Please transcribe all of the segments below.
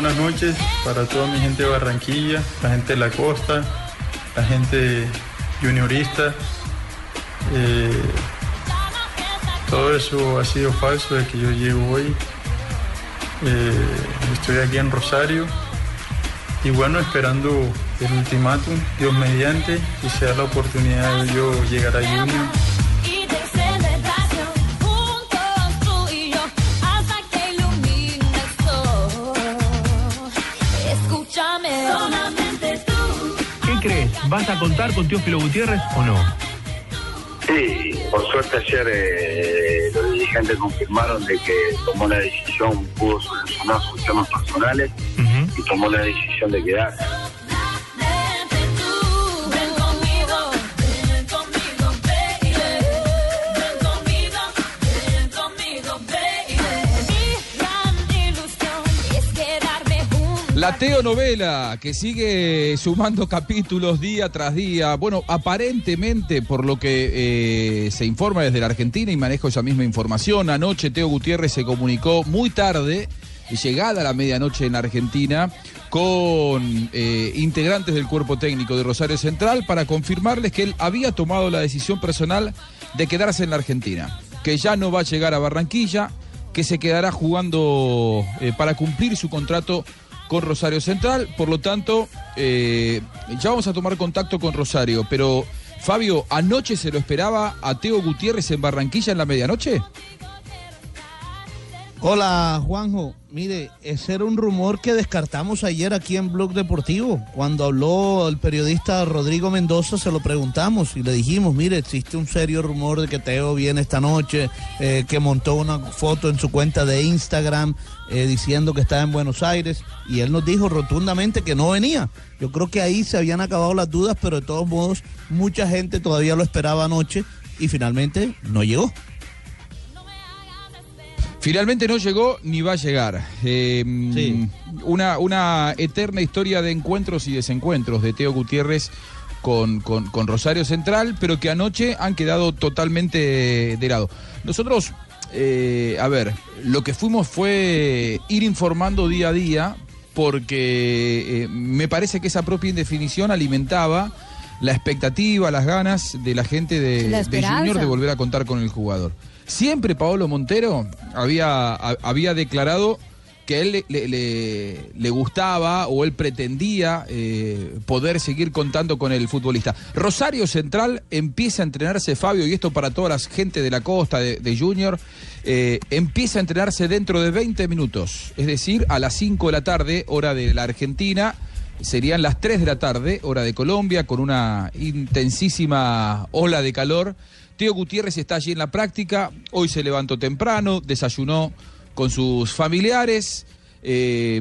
Buenas noches para toda mi gente de Barranquilla, la gente de la costa, la gente juniorista. Eh, todo eso ha sido falso de que yo llego hoy. Eh, estoy aquí en Rosario y bueno, esperando el ultimátum, Dios mediante, y sea la oportunidad de yo llegar a Junior. ¿Vas a contar con Teófilo Gutiérrez o no? Sí, por suerte ayer eh, los dirigentes confirmaron de que tomó la decisión, pudo solucionar sus temas personales y tomó la decisión de quedarse. La Teonovela, que sigue sumando capítulos día tras día. Bueno, aparentemente, por lo que eh, se informa desde la Argentina y manejo esa misma información, anoche Teo Gutiérrez se comunicó muy tarde, llegada la medianoche en Argentina, con eh, integrantes del cuerpo técnico de Rosario Central para confirmarles que él había tomado la decisión personal de quedarse en la Argentina, que ya no va a llegar a Barranquilla, que se quedará jugando eh, para cumplir su contrato con Rosario Central. Por lo tanto, eh, ya vamos a tomar contacto con Rosario. Pero, Fabio, ¿anoche se lo esperaba a Teo Gutiérrez en Barranquilla en la medianoche? Hola Juanjo, mire, ese era un rumor que descartamos ayer aquí en Blog Deportivo. Cuando habló el periodista Rodrigo Mendoza se lo preguntamos y le dijimos, mire, existe un serio rumor de que Teo viene esta noche, eh, que montó una foto en su cuenta de Instagram eh, diciendo que estaba en Buenos Aires y él nos dijo rotundamente que no venía. Yo creo que ahí se habían acabado las dudas, pero de todos modos mucha gente todavía lo esperaba anoche y finalmente no llegó. Finalmente no llegó ni va a llegar. Eh, una, una eterna historia de encuentros y desencuentros de Teo Gutiérrez con, con- con Rosario Central, pero que anoche han quedado totalmente de lado. Nosotros, eh, a ver, lo que fuimos fue ir informando día a día, porque eh, me parece que esa propia indefinición alimentaba la expectativa, las ganas de la gente de, La de esperanza. Junior de volver a contar con el jugador. Siempre Paolo Montero había, había declarado que él le, gustaba o él pretendía eh, poder seguir contando con el futbolista. Rosario Central empieza a entrenarse, Fabio, y esto para toda la gente de la costa de, de Junior, eh, empieza a entrenarse dentro de 20 minutos, es decir, a las 5 de la tarde, hora de la Argentina. Serían las 3 de la tarde, hora de Colombia, con una intensísima ola de calor. Teo Gutiérrez está allí en la práctica. Hoy se levantó temprano, desayunó con sus familiares, eh,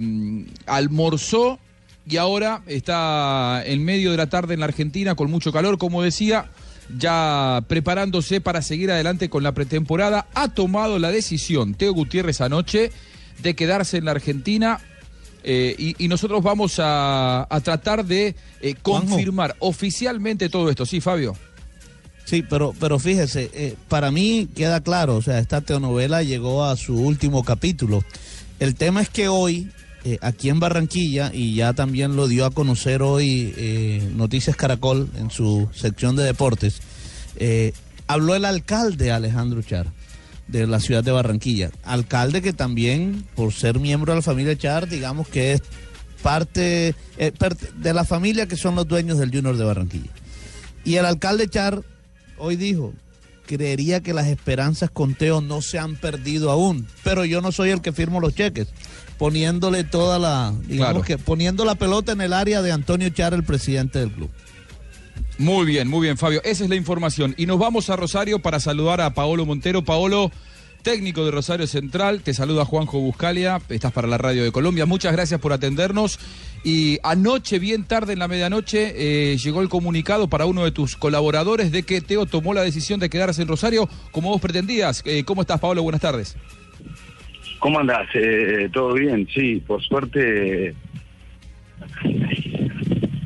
almorzó y ahora está en medio de la tarde en la Argentina con mucho calor, como decía, ya preparándose para seguir adelante con la pretemporada. Ha tomado la decisión, Teo Gutiérrez anoche, de quedarse en la Argentina. eh, y, y nosotros vamos a, a tratar de eh, confirmar oficialmente todo esto. Sí, Fabio. Sí, pero, pero fíjese, eh, para mí queda claro, o sea, esta telenovela llegó a su último capítulo. El tema es que hoy, eh, aquí en Barranquilla, y ya también lo dio a conocer hoy eh, Noticias Caracol en su sección de deportes, habló el alcalde Alejandro Char. de la ciudad de Barranquilla. Alcalde que también, por ser miembro de la familia Char, digamos que es parte de la familia que son los dueños del Junior de Barranquilla. Y el alcalde Char hoy dijo, creería que las esperanzas con Teo no se han perdido aún, pero yo no soy el que firmo los cheques, poniéndole toda la, digamos Claro. que poniendo la pelota en el área de Antonio Char, el presidente del club. Muy bien, muy bien, Fabio. Esa es la información. Y nos vamos a Rosario para saludar a Paolo Montero. Paolo, técnico de Rosario Central, te saluda Juanjo Buscalia. Estás para la Radio de Colombia. Muchas gracias por atendernos. Y anoche, bien tarde en la medianoche, eh, llegó el comunicado para uno de tus colaboradores de que Teo tomó la decisión de quedarse en Rosario como vos pretendías. Eh, ¿Cómo estás, Paolo? Buenas tardes. ¿Cómo andás? Eh, ¿Todo bien? Sí, por suerte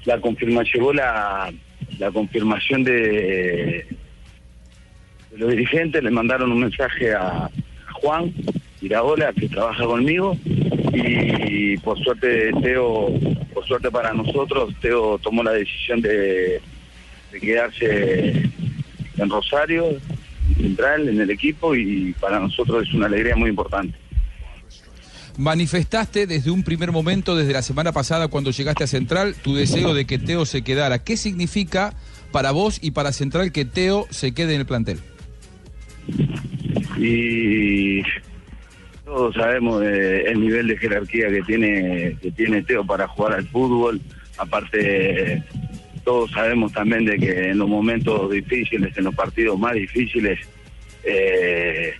la confirmación, llegó la, confirmación de los dirigentes, le mandaron un mensaje a, Juan Iraola, que trabaja conmigo, y por suerte Teo, por suerte para nosotros, Teo tomó la decisión de, de quedarse en Rosario, en Central, en el equipo, y para nosotros es una alegría muy importante. Manifestaste desde un primer momento, desde la semana pasada cuando llegaste a Central, tu deseo de que Teo se quedara. ¿Qué significa para vos y para Central que Teo se quede en el plantel? Y todos sabemos eh, el nivel de jerarquía que tiene que tiene Teo para jugar al fútbol. Aparte todos sabemos también de que en los momentos difíciles en los partidos más difíciles eh,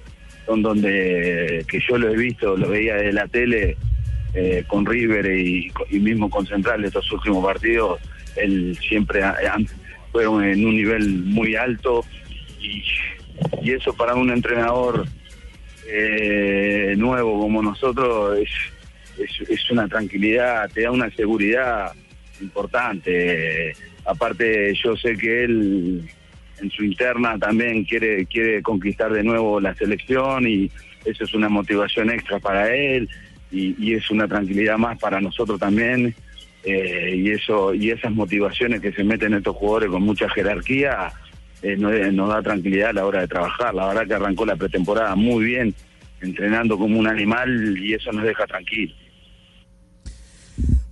son donde que yo lo he visto lo veía de la tele eh, con River y, mismo con Central estos últimos partidos él siempre fueron en un nivel muy alto. Y, y eso para un entrenador eh, nuevo como nosotros es, es, una tranquilidad, te da una seguridad importante. Aparte yo sé que él en su interna también quiere quiere conquistar de nuevo la selección y eso es una motivación extra para él y, y es una tranquilidad más para nosotros también eh, y eso y esas motivaciones que se meten estos jugadores con mucha jerarquía eh, nos, nos da tranquilidad a la hora de trabajar. La verdad que arrancó la pretemporada muy bien, entrenando como un animal y eso nos deja tranquilos.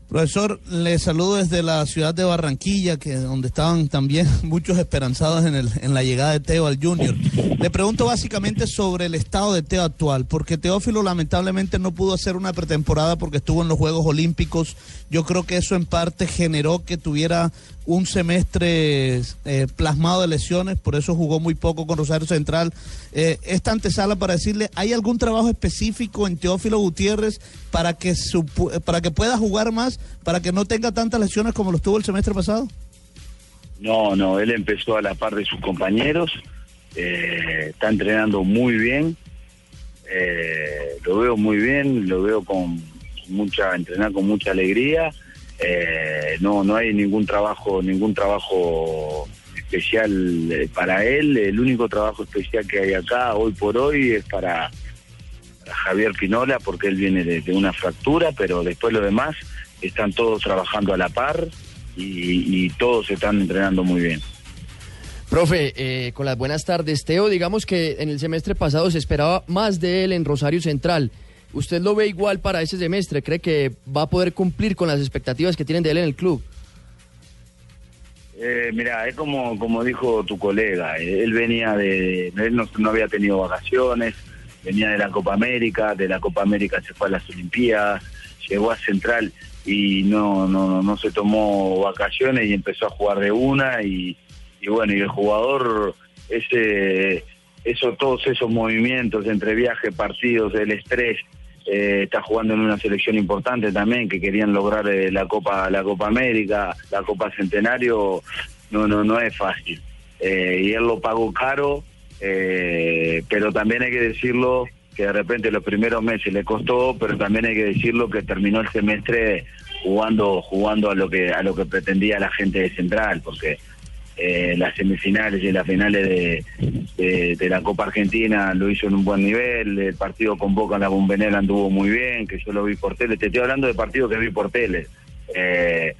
Profesor, le saludo desde la ciudad de Barranquilla, que donde estaban también muchos esperanzados en, el, en la llegada de Teo al Junior. Le pregunto básicamente sobre el estado de Teo actual, porque Teófilo lamentablemente no pudo hacer una pretemporada porque estuvo en los Juegos Olímpicos. Yo creo que eso en parte generó que tuviera un semestre eh, plasmado de lesiones, por eso jugó muy poco con Rosario Central. Eh, esta antesala para decirle, ¿hay algún trabajo específico en Teófilo Gutiérrez para que, su, para que pueda jugar más, para que no tenga tantas lesiones como los tuvo el semestre pasado? No, no, él empezó a la par de sus compañeros, eh, está entrenando muy bien, eh, lo veo muy bien, lo veo con mucha, entrenar con mucha alegría, eh, no, no hay ningún trabajo, ningún trabajo especial para él, el único trabajo especial que hay acá hoy por hoy es para, Javier Pinola porque él viene de una fractura, pero después lo demás están todos trabajando a la par y, y todos están entrenando muy bien. Profe, eh, con las buenas tardes. Teo, digamos que en el semestre pasado se esperaba más de él en Rosario Central. ¿Usted lo ve igual para ese semestre? ¿Cree que va a poder cumplir con las expectativas que tienen de él en el club? Eh, mira, es como, como dijo tu colega, él venía de, él no, no había tenido vacaciones, venía de la Copa América, de la Copa América se fue a las Olimpiadas, llegó a Central y no, no, no se tomó vacaciones y empezó a jugar de una y, bueno, y el jugador, ese, eso, todos esos movimientos entre viaje, partidos, el estrés, eh, está jugando en una selección importante también que querían lograr eh, la Copa la Copa América, la Copa Centenario, no no no es fácil. Eh, y él lo pagó caro, pero también hay que decirlo que de repente los primeros meses le costó, pero también hay que decirlo que terminó el semestre jugando jugando a lo que a lo que pretendía la gente de Central, porque eh, las semifinales y las finales de, de, la Copa Argentina lo hizo en un buen nivel, el partido con Boca en la Bombonera anduvo muy bien, que yo lo vi por tele, te estoy hablando de partidos que vi por tele. Eh,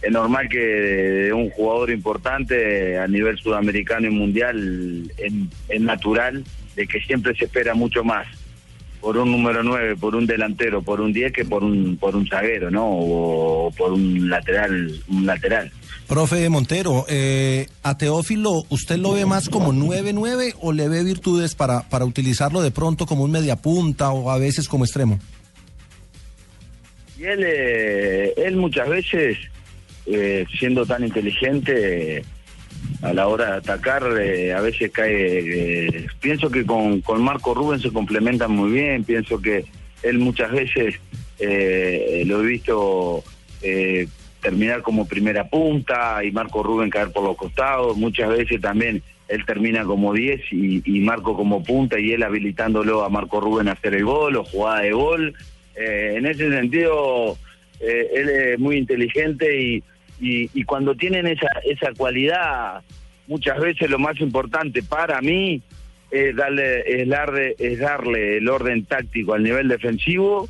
es normal que un jugador importante a nivel sudamericano y mundial es, es natural de que siempre se espera mucho más por un número 9, por un delantero, por un 10 que por un por un zaguero, ¿no? O, por un lateral, un lateral. Profe Montero, eh, a Teófilo, ¿usted lo ve más como 9-9 o le ve virtudes para, para utilizarlo de pronto como un mediapunta o a veces como extremo? Y él, eh, él muchas veces, eh, siendo tan inteligente, a la hora de atacar, eh, a veces cae. eh, pienso que con, con Marco Rubén se complementan muy bien. Pienso que él muchas veces eh, lo he visto eh, terminar como primera punta y Marco Rubén caer por los costados. Muchas veces también él termina como 10 y, y Marco como punta y él habilitándolo a Marco Rubén a hacer el gol o jugada de gol. En ese sentido, él es muy inteligente y, y, y cuando tienen esa, esa cualidad, muchas veces lo más importante para mí es darle, es darle, es darle el orden táctico al nivel defensivo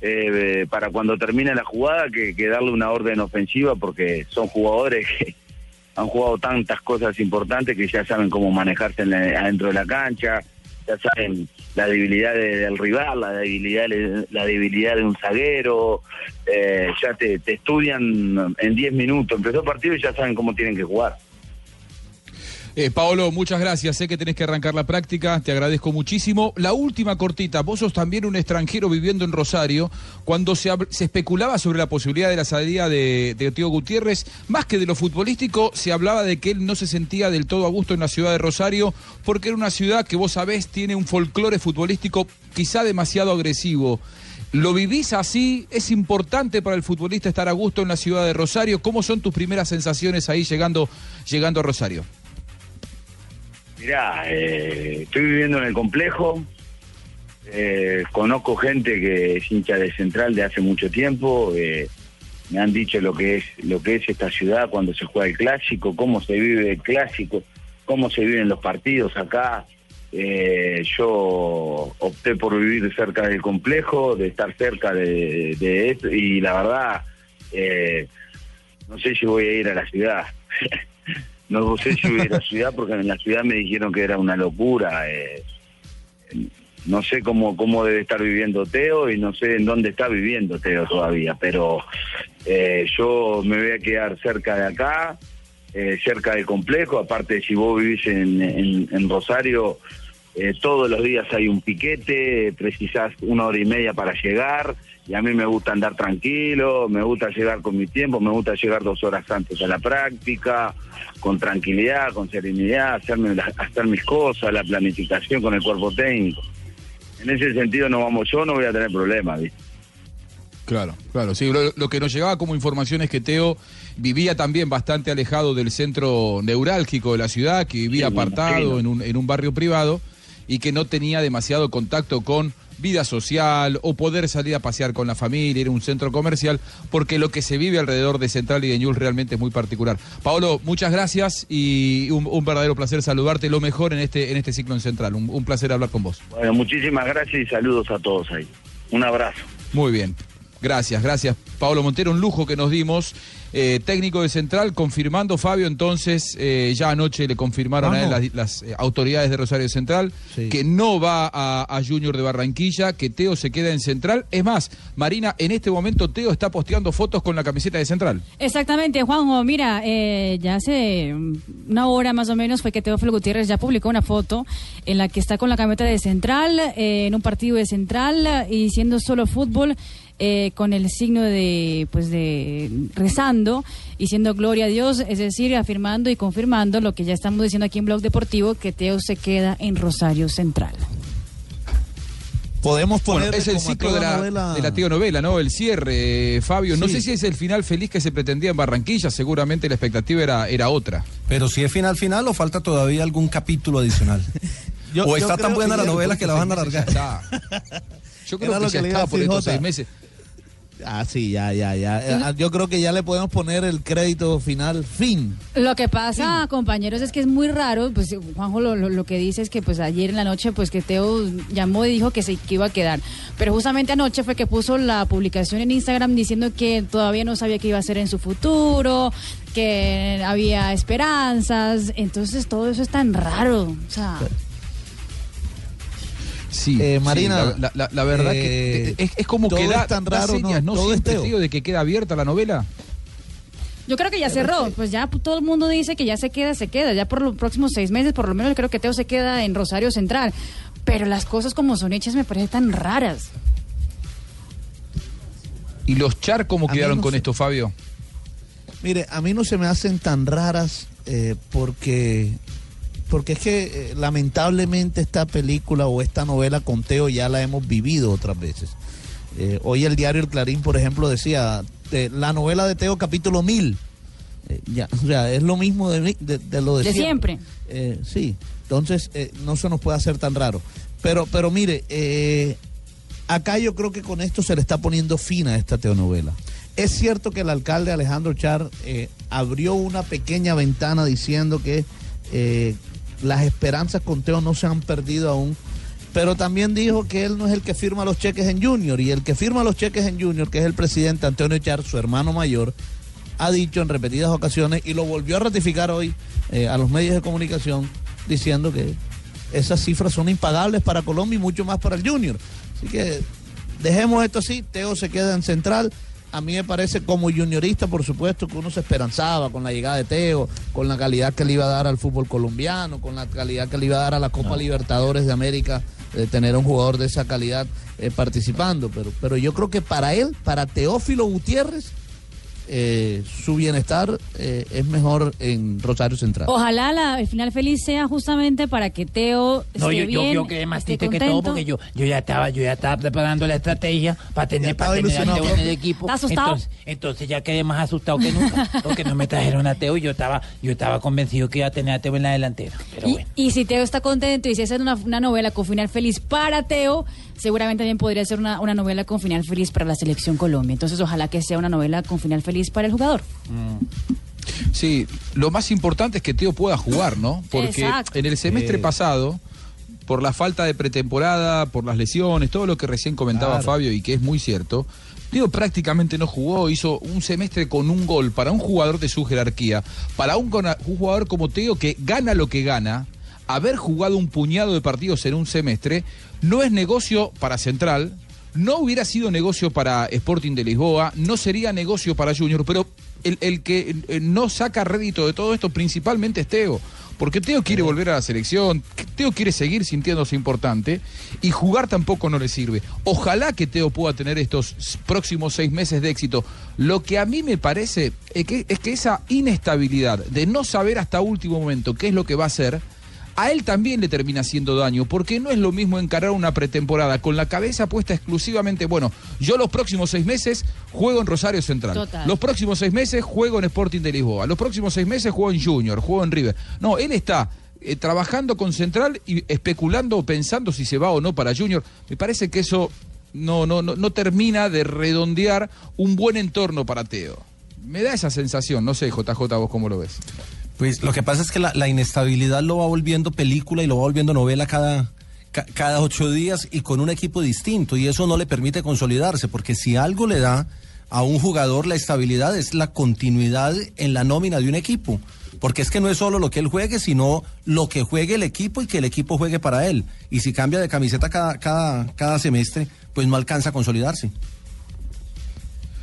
eh, para cuando termine la jugada que, que darle una orden ofensiva porque son jugadores que han jugado tantas cosas importantes que ya saben cómo manejarse en la- adentro de la cancha, ya saben la debilidad de- del rival, la debilidad, la debilidad de un zaguero, eh, ya te, te estudian en 10 minutos, empezó el partido y ya saben cómo tienen que jugar. Eh, Paolo, muchas gracias. Sé que tenés que arrancar la práctica, te agradezco muchísimo. La última cortita, vos sos también un extranjero viviendo en Rosario. Cuando se, especulaba sobre la posibilidad de la salida de, de Tío Gutiérrez, más que de lo futbolístico, se hablaba de que él no se sentía del todo a gusto en la ciudad de Rosario, porque era una ciudad que vos sabés tiene un folclore futbolístico quizá demasiado agresivo. ¿Lo vivís así? ¿Es importante para el futbolista estar a gusto en la ciudad de Rosario? ¿Cómo son tus primeras sensaciones ahí llegando, llegando a Rosario? Mirá, eh, estoy viviendo en el complejo, eh, conozco gente que es hincha de Central de hace mucho tiempo, eh, me han dicho lo que es lo que es esta ciudad cuando se juega el clásico, cómo se vive el clásico, cómo se viven los partidos acá. Yo opté por vivir cerca del complejo, de estar cerca de, de esto y la verdad no sé si voy a ir a la ciudad. no sé si voy a ir a la ciudad porque en la ciudad me dijeron que era una locura. eh, no sé cómo, cómo debe estar viviendo Teo y no sé en dónde está viviendo Teo todavía, pero eh, yo me voy a quedar cerca de acá, eh, cerca del complejo, aparte si vos vivís en, en- en Rosario, eh, todos los días hay un piquete, precisás una hora y media para llegar, y a mí me gusta andar tranquilo, me gusta llegar con mi tiempo, me gusta llegar dos horas antes a la práctica, con tranquilidad, con serenidad, hacerme la- hacer mis cosas, la planificación con el cuerpo técnico. En ese sentido no vamos, yo no voy a tener problemas, ¿viste? Claro, claro, sí. Lo, lo que nos llegaba como información es que Teo vivía también bastante alejado del centro neurálgico de la ciudad, que vivía Sí, apartado en un, en un barrio privado y que no tenía demasiado contacto con vida social o poder salir a pasear con la familia, ir a un centro comercial, porque lo que se vive alrededor de Central y de Ñul realmente es muy particular. Paolo, muchas gracias y un, un verdadero placer saludarte. Lo mejor en este, en este ciclo en Central. Un, un placer hablar con vos. Bueno, muchísimas gracias y saludos a todos ahí. Un abrazo. Muy bien. Gracias, gracias. Pablo Montero, un lujo que nos dimos. Eh, técnico de Central, confirmando, Fabio, entonces, eh, ya anoche le confirmaron a él las, las, eh, autoridades de Rosario Central Sí. que no va a, a Junior de Barranquilla, que Teo se queda en Central. Es más, Marina, en este momento Teo está posteando fotos con la camiseta de Central. Exactamente, Juanjo. Mira, eh, ya hace una hora más o menos fue que Teófilo Gutiérrez ya publicó una foto en la que está con la camiseta de Central, eh, en un partido de Central y siendo solo fútbol. Eh, con el signo de, pues de rezando y siendo gloria a Dios, es decir, afirmando y confirmando lo que ya estamos diciendo aquí en Blog Deportivo, que Teo se queda en Rosario Central. Podemos Bueno, poner es el ciclo de la, de la tío novela, ¿no? El cierre, eh, Fabio. No sé si es el final feliz que se pretendía en Barranquilla, seguramente la expectativa era, era otra. Pero si es final final o falta todavía algún capítulo adicional. Yo- o yo está tan buena la ya- novela que la van a alargar. Yo creo Era que lo ya que le iba a está por estos seis meses. Ah, sí, ya, ya, ya. Eh, Yo creo que ya le podemos poner el crédito final, fin. Lo que pasa, compañeros, es que es muy raro, pues Juanjo lo, lo- lo que dice es que pues ayer en la noche pues que Teo llamó y dijo que se que iba a quedar, pero justamente anoche fue que puso la publicación en Instagram diciendo que todavía no sabía qué iba a hacer en su futuro, que había esperanzas, entonces todo eso es tan raro, o sea, Sí, Eh, sí, Marina, la, la- la verdad eh, que es, es como que da, es tan da raro, señas, ¿no? ¿no? Todo es Siempre, Teo. tío, de que queda abierta la novela. Yo creo que ya cerró, pues ya todo el mundo dice que ya se queda, se queda, ya por los próximos seis meses, por lo menos creo que Teo se queda en Rosario Central. Pero las cosas como son hechas me parecen tan raras. ¿Y los Char cómo A quedaron no con esto, Fabio? Mire, a mí no se me hacen tan raras eh, porque porque es que eh, lamentablemente esta película o esta novela con Teo ya la hemos vivido otras veces. Eh, hoy el diario El Clarín, por ejemplo, decía eh, la novela de Teo capítulo 1000. Eh, ya, o sea, es lo mismo de, de, de lo de, De siempre. Sí, entonces no se nos puede hacer tan raro. Pero, pero mire, acá yo creo que con esto se le está poniendo fin a esta telenovela. Es cierto que el alcalde Alejandro Char abrió una pequeña ventana diciendo que eh, las esperanzas con Teo no se han perdido aún, pero también dijo que él no es el que firma los cheques en Junior y el que firma los cheques en Junior, que es el presidente Antonio Char, su hermano mayor, ha dicho en repetidas ocasiones y lo volvió a ratificar hoy eh, a los medios de comunicación diciendo que esas cifras son impagables para Colombia y mucho más para el Junior. Así que dejemos esto así, Teo se queda en central. A mí me parece como juniorista, por supuesto, que uno se esperanzaba con la llegada de Teo, con la calidad que le iba a dar al fútbol colombiano, con la calidad que le iba a dar a la Copa Libertadores de América, de tener un jugador de esa calidad eh, participando. Pero, pero yo creo que para él, para Teófilo Gutiérrez, eh, su bienestar eh, es mejor en Rosario Central. Ojalá la- el final feliz sea justamente para que Teo esté No, yo, yo, bien, yo quedé más esté triste que todo porque yo, yo ya estaba, yo ya estaba preparando la estrategia para tener, para tener a Teo en el equipo. ¿Está asustado? Entonces, entonces ya quedé más asustado que nunca, porque no me trajeron a Teo y yo estaba, yo estaba convencido que iba a tener a Teo en la delantera. Pero Y, bueno. y si Teo está contento y si esa es una, una novela con final feliz para Teo, seguramente también podría ser una, una novela con final feliz para la selección Colombia. Entonces, ojalá que sea una novela con final feliz para el jugador. Sí, lo más importante es que Teo pueda jugar, ¿no? Porque Exacto. en el semestre Eh. pasado, por la falta de pretemporada, por las lesiones, todo lo que recién comentaba Claro. Fabio y que es muy cierto, Teo prácticamente no jugó, hizo un semestre con un gol para un jugador de su jerarquía, para un, un jugador como Teo que gana lo que gana, haber jugado un puñado de partidos en un semestre no es negocio para Central, no hubiera sido negocio para Sporting de Lisboa, no sería negocio para Junior, pero el, que eh, no saca rédito de todo esto principalmente es Teo. Porque Teo quiere volver a la selección, Teo quiere seguir sintiéndose importante y jugar tampoco no le sirve. Ojalá que Teo pueda tener estos próximos seis meses de éxito. Lo que a mí me parece es que, es que esa inestabilidad de no saber hasta último momento qué es lo que va a hacer, a él también le termina haciendo daño, porque no es lo mismo encarar una pretemporada con la cabeza puesta exclusivamente, bueno, yo los próximos seis meses juego en Rosario Central, Total. los próximos seis meses juego en Sporting de Lisboa, los próximos seis meses juego en Junior, juego en River. No, él está eh, trabajando con Central y especulando o pensando si se va o no para Junior. Me parece que eso no, no, no, no termina de redondear un buen entorno para Teo. Me da esa sensación, no sé, JJ, vos cómo lo ves. Pues lo que pasa es que la, inestabilidad lo va volviendo película y lo va volviendo novela cada, ca- cada ocho días y con un equipo distinto y eso no le permite consolidarse porque si algo le da a un jugador la estabilidad es la continuidad en la nómina de un equipo. Porque es que no es solo lo que él juegue, sino lo que juegue el equipo y que el equipo juegue para él. Y si cambia de camiseta cada, cada, cada semestre, pues no alcanza a consolidarse.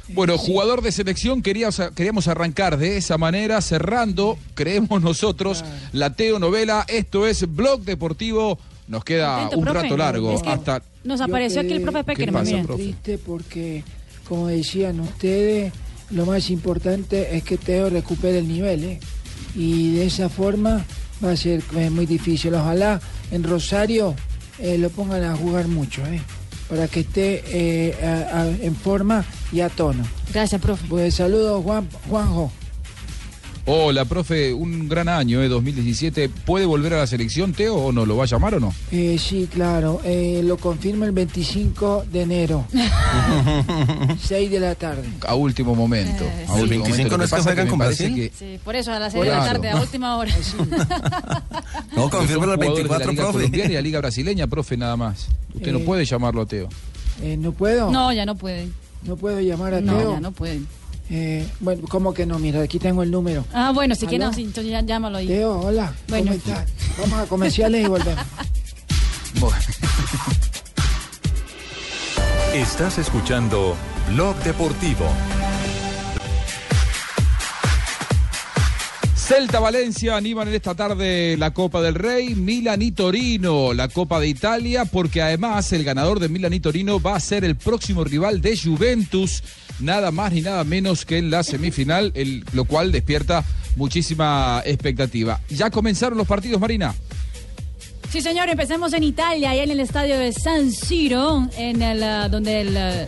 Bueno, jugador de selección, queríamos, queríamos arrancar de esa manera, cerrando, creemos nosotros, la Teo novela. Esto es Blog Deportivo. Nos queda Atento, un profe. rato largo Es que hasta. Nos apareció aquí el profe ¿Qué Peckerman. pasa, profe? triste porque, como decían ustedes, lo más importante es que Teo recupere el nivel, ¿eh? Y de esa forma va a ser eh, muy difícil. Ojalá en Rosario eh, lo pongan a jugar mucho, ¿eh? Para que esté eh, a- a- en forma y a tono. Gracias, profe. Pues saludos, Juan, Juanjo. Hola, profe, un gran año, eh, 2017. ¿Puede volver a la selección, Teo, o no? ¿Lo va a llamar o no? Eh, sí, claro, eh, lo confirma el 25 de enero, 6 de la tarde. A último momento. Eh, a sí. último ¿El 25 momento. no es que juegan con Brasil? que- Sí, por eso a las 6 de la Claro. tarde, a última hora. No, son confirma el jugadores de 24, la Liga profe. colombiana y la Liga brasileña, profe, nada más. Usted no Eh, puede llamarlo a Teo. Eh, ¿No puedo? No, ya no pueden. ¿No puedo llamar a No, Teo? ya no pueden. Eh, bueno, ¿cómo que no? Mira, aquí tengo el número. Ah, bueno, si ya llámalo ahí. Teo, hola. Bueno. ¿Cómo estás? Vamos a comerciales y volvemos. Bueno. Estás escuchando Blog Deportivo. Celta Valencia animan en esta tarde la Copa del Rey, Milan y Torino, la Copa de Italia, porque además el ganador de Milan y Torino va a ser el próximo rival de Juventus, nada más ni nada menos que en la semifinal, lo cual despierta muchísima expectativa. ¿Ya comenzaron los partidos, Marina? Sí, señor, empecemos en Italia, allá en el estadio de San Siro, en el, ah, donde el, ah,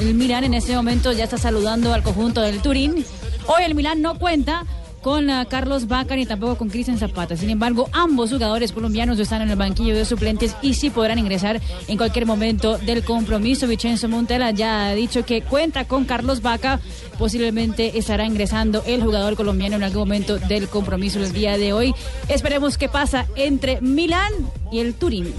el Milán en este momento ya está saludando al conjunto del Turín. Hoy el Milán no cuenta con ah, Carlos Vaca ni tampoco con Cristian Zapata. Sin embargo, ambos jugadores colombianos están en el banquillo de suplentes y sí podrán ingresar en cualquier momento del compromiso. Vicenzo Montella ya ha dicho que cuenta con Carlos Vaca. Posiblemente estará ingresando el jugador colombiano en algún momento del compromiso el día de hoy. Esperemos qué pasa entre Milán y el Turín.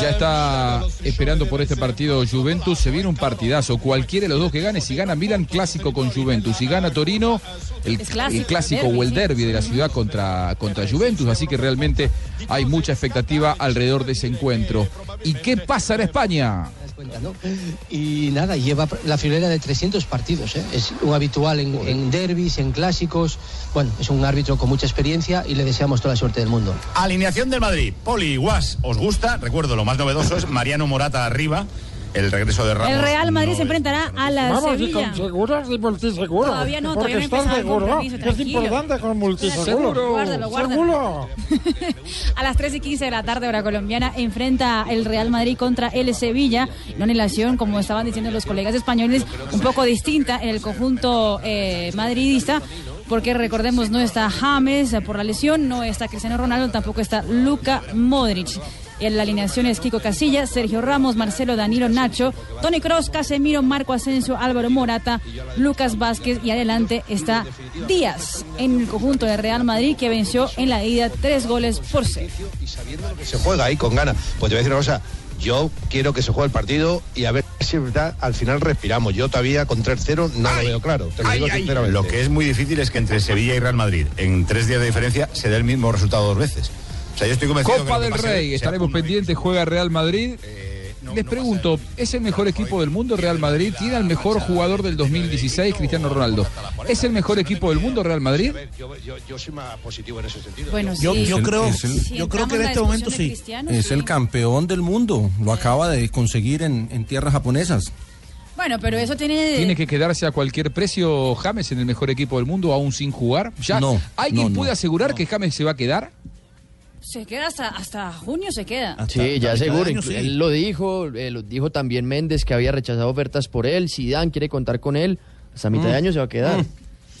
Ya está esperando por este partido Juventus. Se viene un partidazo. Cualquiera de los dos que gane, si gana Milan, clásico con Juventus. Si gana Torino, el, clásico, el clásico derbi, o el derby de la ciudad contra, contra Juventus. Así que realmente hay mucha expectativa alrededor de ese encuentro. ¿Y qué pasa en España? ¿No? Y nada, lleva la friolera de 300 partidos. ¿eh? Es un habitual en, en derbis, en clásicos. Bueno, es un árbitro con mucha experiencia y le deseamos toda la suerte del mundo. Alineación del Madrid. Poli, Guas, ¿os gusta? Recuerdo, lo más novedoso es Mariano Morata arriba, el regreso de Ramos. El Real Madrid se enfrentará a la Vamos, Sevilla. con seguros y multiseguros. Todavía no, Porque todavía no seguro. Es importante con multiseguros. Guárdalo, guárdalo. Seguro. A las 3 y 15 de la tarde, hora colombiana, enfrenta el Real Madrid contra el Sevilla. Una relación, como estaban diciendo los colegas españoles, un poco distinta en el conjunto eh, madridista. Porque recordemos, no está James por la lesión, no está Cristiano Ronaldo, tampoco está Luca Modric. En la alineación es Kiko Casillas, Sergio Ramos, Marcelo Danilo Nacho, Tony Cross, Casemiro, Marco Asensio, Álvaro Morata, Lucas Vázquez y adelante está Díaz en el conjunto de Real Madrid que venció en la ida tres goles por cero. se juega ahí con ganas. Pues te voy a decir una cosa, yo quiero que se juegue el partido y a ver si es verdad, al final respiramos. Yo todavía con 3-0 no lo veo claro, te lo digo sinceramente. Lo que es muy difícil es que entre Sevilla y Real Madrid, en tres días de diferencia, se dé el mismo resultado dos veces. O sea, yo estoy convencido que Copa que del Rey, estaremos pendientes, juega Real Madrid. Les pregunto, ¿es el mejor equipo del mundo Real Madrid? ¿Tiene al mejor jugador del 2016, Cristiano Ronaldo? ¿Es el mejor equipo del mundo Real Madrid? Yo, yo, yo soy más positivo en ese sentido. Bueno, Yo, sí. yo creo, el- yo creo que en este momento sí. Es el campeón del mundo. Lo acaba de conseguir en, en tierras japonesas. Bueno, pero eso tiene... ¿Tiene que quedarse a cualquier precio James en el mejor equipo del mundo aún sin jugar? ¿Ya No, ¿Alguien no, no. puede asegurar que James se va a quedar? Se queda hasta, hasta junio, se queda. Sí, ya seguro. año, inclu- sí. Él lo dijo, eh, lo dijo también Méndez que había rechazado ofertas por él. Zidane quiere contar con él. Hasta mitad de Mm. año se va a quedar.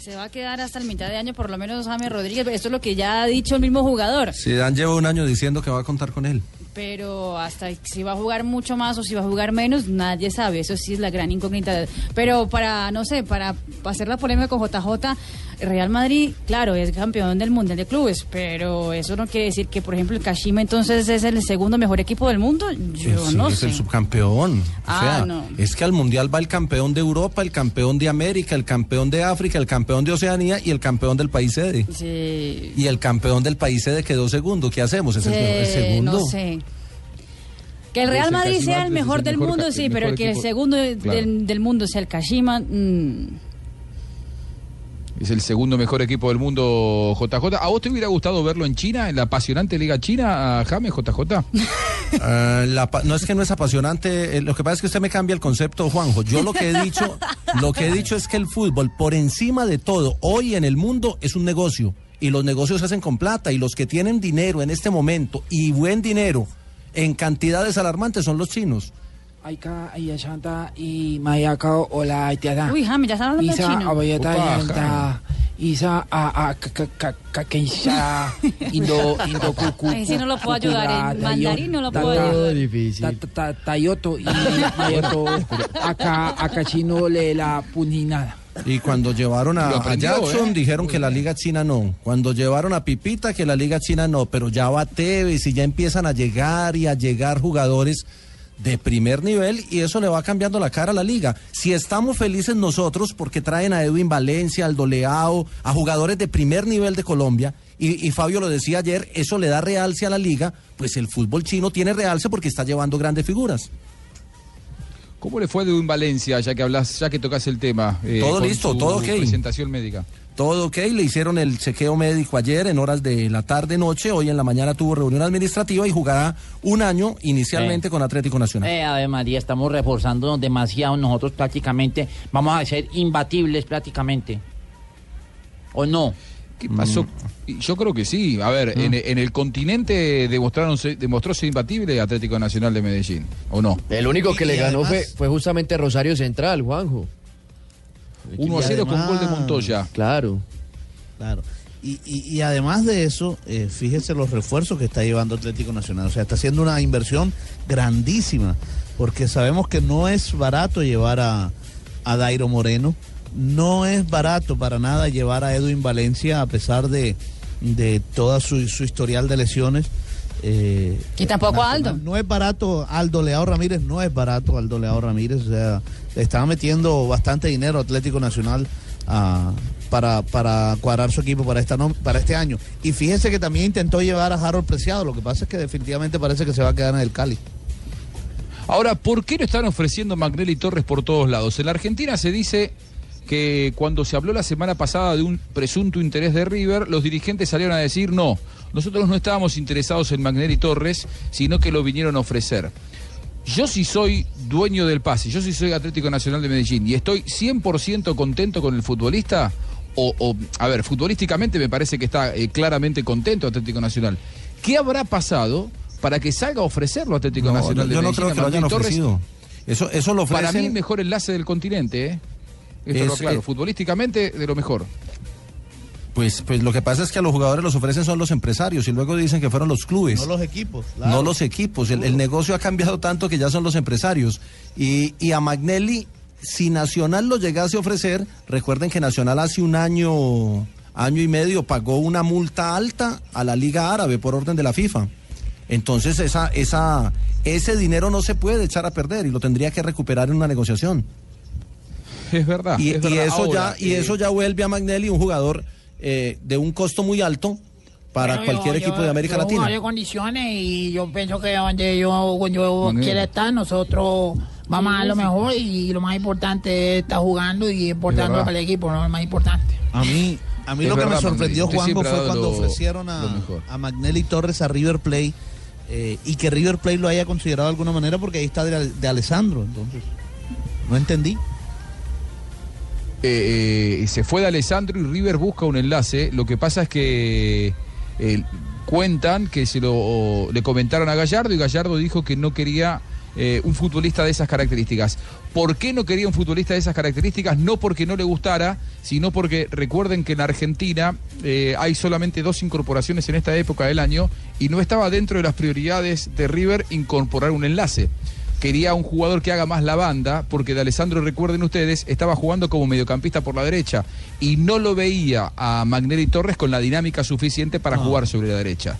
Se va a quedar hasta el mitad de año, por lo menos James Rodríguez. Esto es lo que ya ha dicho el mismo jugador. Zidane lleva un año diciendo que va a contar con él. Pero hasta si va a jugar mucho más o si va a jugar menos, nadie sabe. Eso sí es la gran incógnita. Pero para, no sé, para hacer la polémica con JJ, Real Madrid, claro, es campeón del Mundial de Clubes, pero eso no quiere decir que, por ejemplo, el Kashima entonces es el segundo mejor equipo del mundo. Yo Sí, no es sé. el subcampeón. Ah, o sea, no. es que al mundial va el campeón de Europa, el campeón de América, el campeón de África, el campeón de Oceanía y el campeón del país sede. Sí. Y el campeón del país sede quedó segundo. ¿Qué hacemos? ¿Es el, el segundo? No sé. Que el Real Ese Madrid Kashima sea el mejor el del mundo, ca- sí, pero que el segundo Claro. del mundo sea el Kashima. mm, Es el segundo mejor equipo del mundo, JJ. ¿A vos te hubiera gustado verlo en China, en la apasionante Liga China, James, JJ? Ah, la no es que no es apasionante, eh, lo que pasa es que usted me cambia el concepto, Juanjo. Yo lo que he dicho, lo que he dicho es que el fútbol, por encima de todo, hoy en el mundo es un negocio y los negocios se hacen con plata y los que tienen dinero en este momento y buen dinero en cantidades alarmantes son los chinos. Aika, Ayashanta y Mayakao o la Haitiada. Uy, James, ya están hablando Isa chino. Abayeta Yanta. Isa a a ka- ka- ka- ka- Kakensha. Indo Indo Kuku. Ay, sí, no lo puedo ayudar, en mandarín no lo puedo ayudar. Difícil. ta- ta- ta- Tayoto y Mayoto. Acá acá chino le la puninada. Y cuando llevaron a, a Jackson ¿eh? dijeron que la Liga China no. Cuando llevaron a Pipita que la Liga China no. Pero ya va Tevez y ya empiezan a llegar y a llegar jugadores de primer nivel y eso le va cambiando la cara a la liga. Si estamos felices nosotros porque traen a Edwin Valencia, al Doleao, a jugadores de primer nivel de Colombia, y, y Fabio lo decía ayer, eso le da realce a la liga, pues el fútbol chino tiene realce porque está llevando grandes figuras. ¿Cómo le fue de un Valencia, ya que hablas, ya que tocas el tema? eh, Todo listo, todo ok. Presentación médica. Todo ok, le hicieron el chequeo médico ayer en horas de la tarde noche, hoy en la mañana tuvo reunión administrativa y jugará un año inicialmente con Atlético Nacional. Eh, Ave María, estamos reforzándonos demasiado. Nosotros prácticamente vamos a ser imbatibles prácticamente. ¿O no? ¿Qué pasó? Y Yo creo que sí. A ver, en, en el continente demostraron, se- demostró ser imbatible Atlético Nacional de Medellín, ¿o no? El único que Y le ganó fue justamente Rosario Central, Juanjo. 1 a 0 con gol de Montoya. Claro. Claro. Y, y- y además de eso, eh, fíjese los refuerzos que está llevando Atlético Nacional. O sea, está haciendo una inversión grandísima, porque sabemos que no es barato llevar a, a Dairo Moreno, no es barato para nada llevar a Edwin Valencia, a pesar de, de toda su, su historial de lesiones. Eh, Y tampoco. Aldo. No es barato Aldo Leao Ramírez, no es barato Aldo Leao Ramírez. O sea, le estaba metiendo bastante dinero Atlético Nacional ah, para, para cuadrar su equipo para, esta no- para este año. Y fíjese que también intentó llevar a Harold Preciado. Lo que pasa es que definitivamente parece que se va a quedar en el Cali. Ahora, ¿por qué no están ofreciendo Magnelli Torres por todos lados? En la Argentina se dice que cuando se habló la semana pasada de un presunto interés de River, los dirigentes salieron a decir no, nosotros no estábamos interesados en Magnelli Torres, sino que lo vinieron a ofrecer. Yo sí soy dueño del pase, yo sí soy Atlético Nacional de Medellín y estoy 100% contento con el futbolista, o, o, a ver, futbolísticamente me parece que está eh, claramente contento Atlético Nacional. ¿Qué habrá pasado para que salga a ofrecerlo Atlético No, Nacional de yo no Medellín creo a que lo hayan Magnelli Torres? ofrecido. Eso, eso lo ofrecen. Para mí el mejor enlace del continente, ¿eh? Esto lo Es, claro, eh, futbolísticamente de lo mejor. Pues, pues lo que pasa es que a los jugadores los ofrecen son los empresarios y luego dicen que fueron los clubes. No los equipos. No los equipos. El, el negocio ha cambiado tanto que ya son los empresarios. Y, y a Magnelli, si Nacional lo llegase a ofrecer, recuerden que Nacional hace un año, año y medio pagó una multa alta a la Liga Árabe por orden de la FIFA. Entonces esa, esa, ese dinero no se puede echar a perder y lo tendría que recuperar en una negociación. Es verdad. Y, es y verdad. eso Ahora, ya, y eh, eso ya vuelve a Magnelli un jugador eh, de un costo muy alto para Bueno, cualquier yo- equipo yo- de América yo Latina. de condiciones y yo pienso que donde yo, yo quiera estar, nosotros vamos a dar lo mejor y lo más importante es estar jugando y importando para el equipo, ¿no? lo más importante. A mí, a mí Es lo que verdad, me sorprendió, Juanjo, fue cuando lo- ofrecieron a, a Magnelli Torres a River Plate eh, y que River Plate lo haya considerado de alguna manera porque ahí está de, de Alessandro. Entonces, no entendí. Eh, eh, se fue de Alessandro y River busca un enlace. Lo que pasa es que eh, cuentan que se lo le comentaron a Gallardo y Gallardo dijo que no quería un futbolista de esas características. ¿Por qué no quería un futbolista de esas características? No porque no le gustara, sino porque recuerden que en Argentina hay solamente dos incorporaciones en esta época del año y no estaba dentro de las prioridades de River incorporar un enlace quería un jugador que haga más la banda, porque de Alessandro, recuerden ustedes, estaba jugando como mediocampista por la derecha y no lo veía a Magnelli Torres con la dinámica suficiente para jugar sobre la derecha.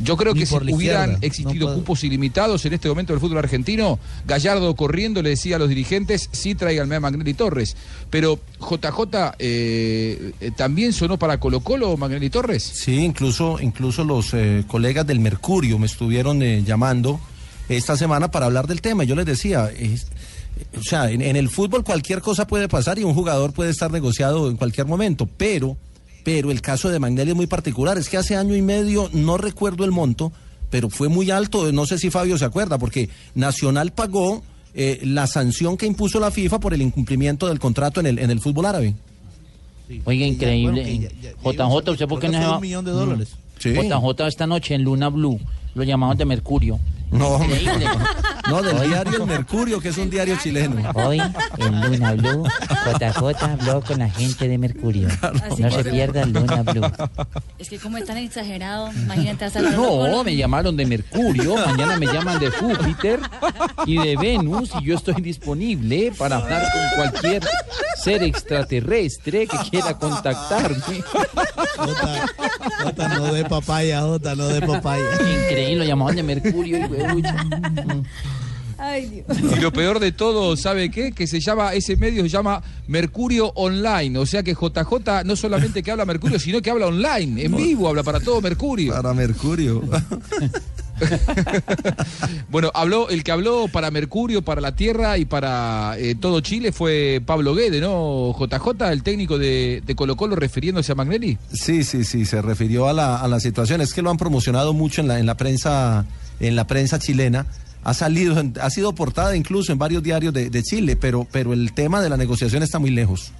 Yo creo Ni que si hubieran existido no cupos ilimitados en este momento del fútbol argentino, Gallardo corriendo le decía a los dirigentes, sí tráiganme a Magnelli Torres. Pero JJ eh, eh, también sonó para Colo Colo Magnelli Torres. Sí, incluso, incluso los eh, colegas del Mercurio me estuvieron eh, llamando esta semana para hablar del tema. Yo les decía, es- o sea, en, en el fútbol cualquier cosa puede pasar y un jugador puede estar negociado en cualquier momento, pero, pero el caso de Magnelli es muy particular. Es que hace año y medio, no recuerdo el monto, pero fue muy alto. No sé si Fabio se acuerda, porque Nacional pagó eh, la sanción que impuso la FIFA por el incumplimiento del contrato en el, en el fútbol árabe. Oiga, increíble. bueno, que ya- ya JJ, ¿usted por qué no se fue va? un millón de dólares. Sí. JJ esta noche en Luna Blue, lo llamamos de Mercurio. No, Increíble. No, del Hoy- diario El Mercurio, que es un diario chileno. Hoy en Luna Blue, JJ habló con la gente de Mercurio. No se pierda Luna Blue. Es que como es tan exagerado, imagínate hasta No, me llamaron de Mercurio, mañana me llaman de Júpiter y de Venus y yo estoy disponible para hablar con cualquier ser extraterrestre que quiera contactarme. Jota, no de papaya, Jota, no de papaya. Increíble, lo llamaban de Mercurio y huevucha. Ay, Dios. Y lo peor de todo, ¿sabe qué? Que se llama, ese medio se llama Mercurio Online. O sea que JJ no solamente que habla Mercurio, sino que habla online, en vivo, habla para todo Mercurio. Para Mercurio. Bueno, habló, el que habló para Mercurio, para la Tierra y para eh, todo Chile fue Pablo Guede, ¿no? JJ, el técnico de, de Colo Colo, refiriéndose a Magnelli. Sí, sí, sí, se refirió a la, a la situación. Es que lo han promocionado mucho en la, en la prensa, en la prensa chilena. Ha salido, ha sido portada incluso en varios diarios de, de Chile, pero, pero el tema de la negociación está muy lejos.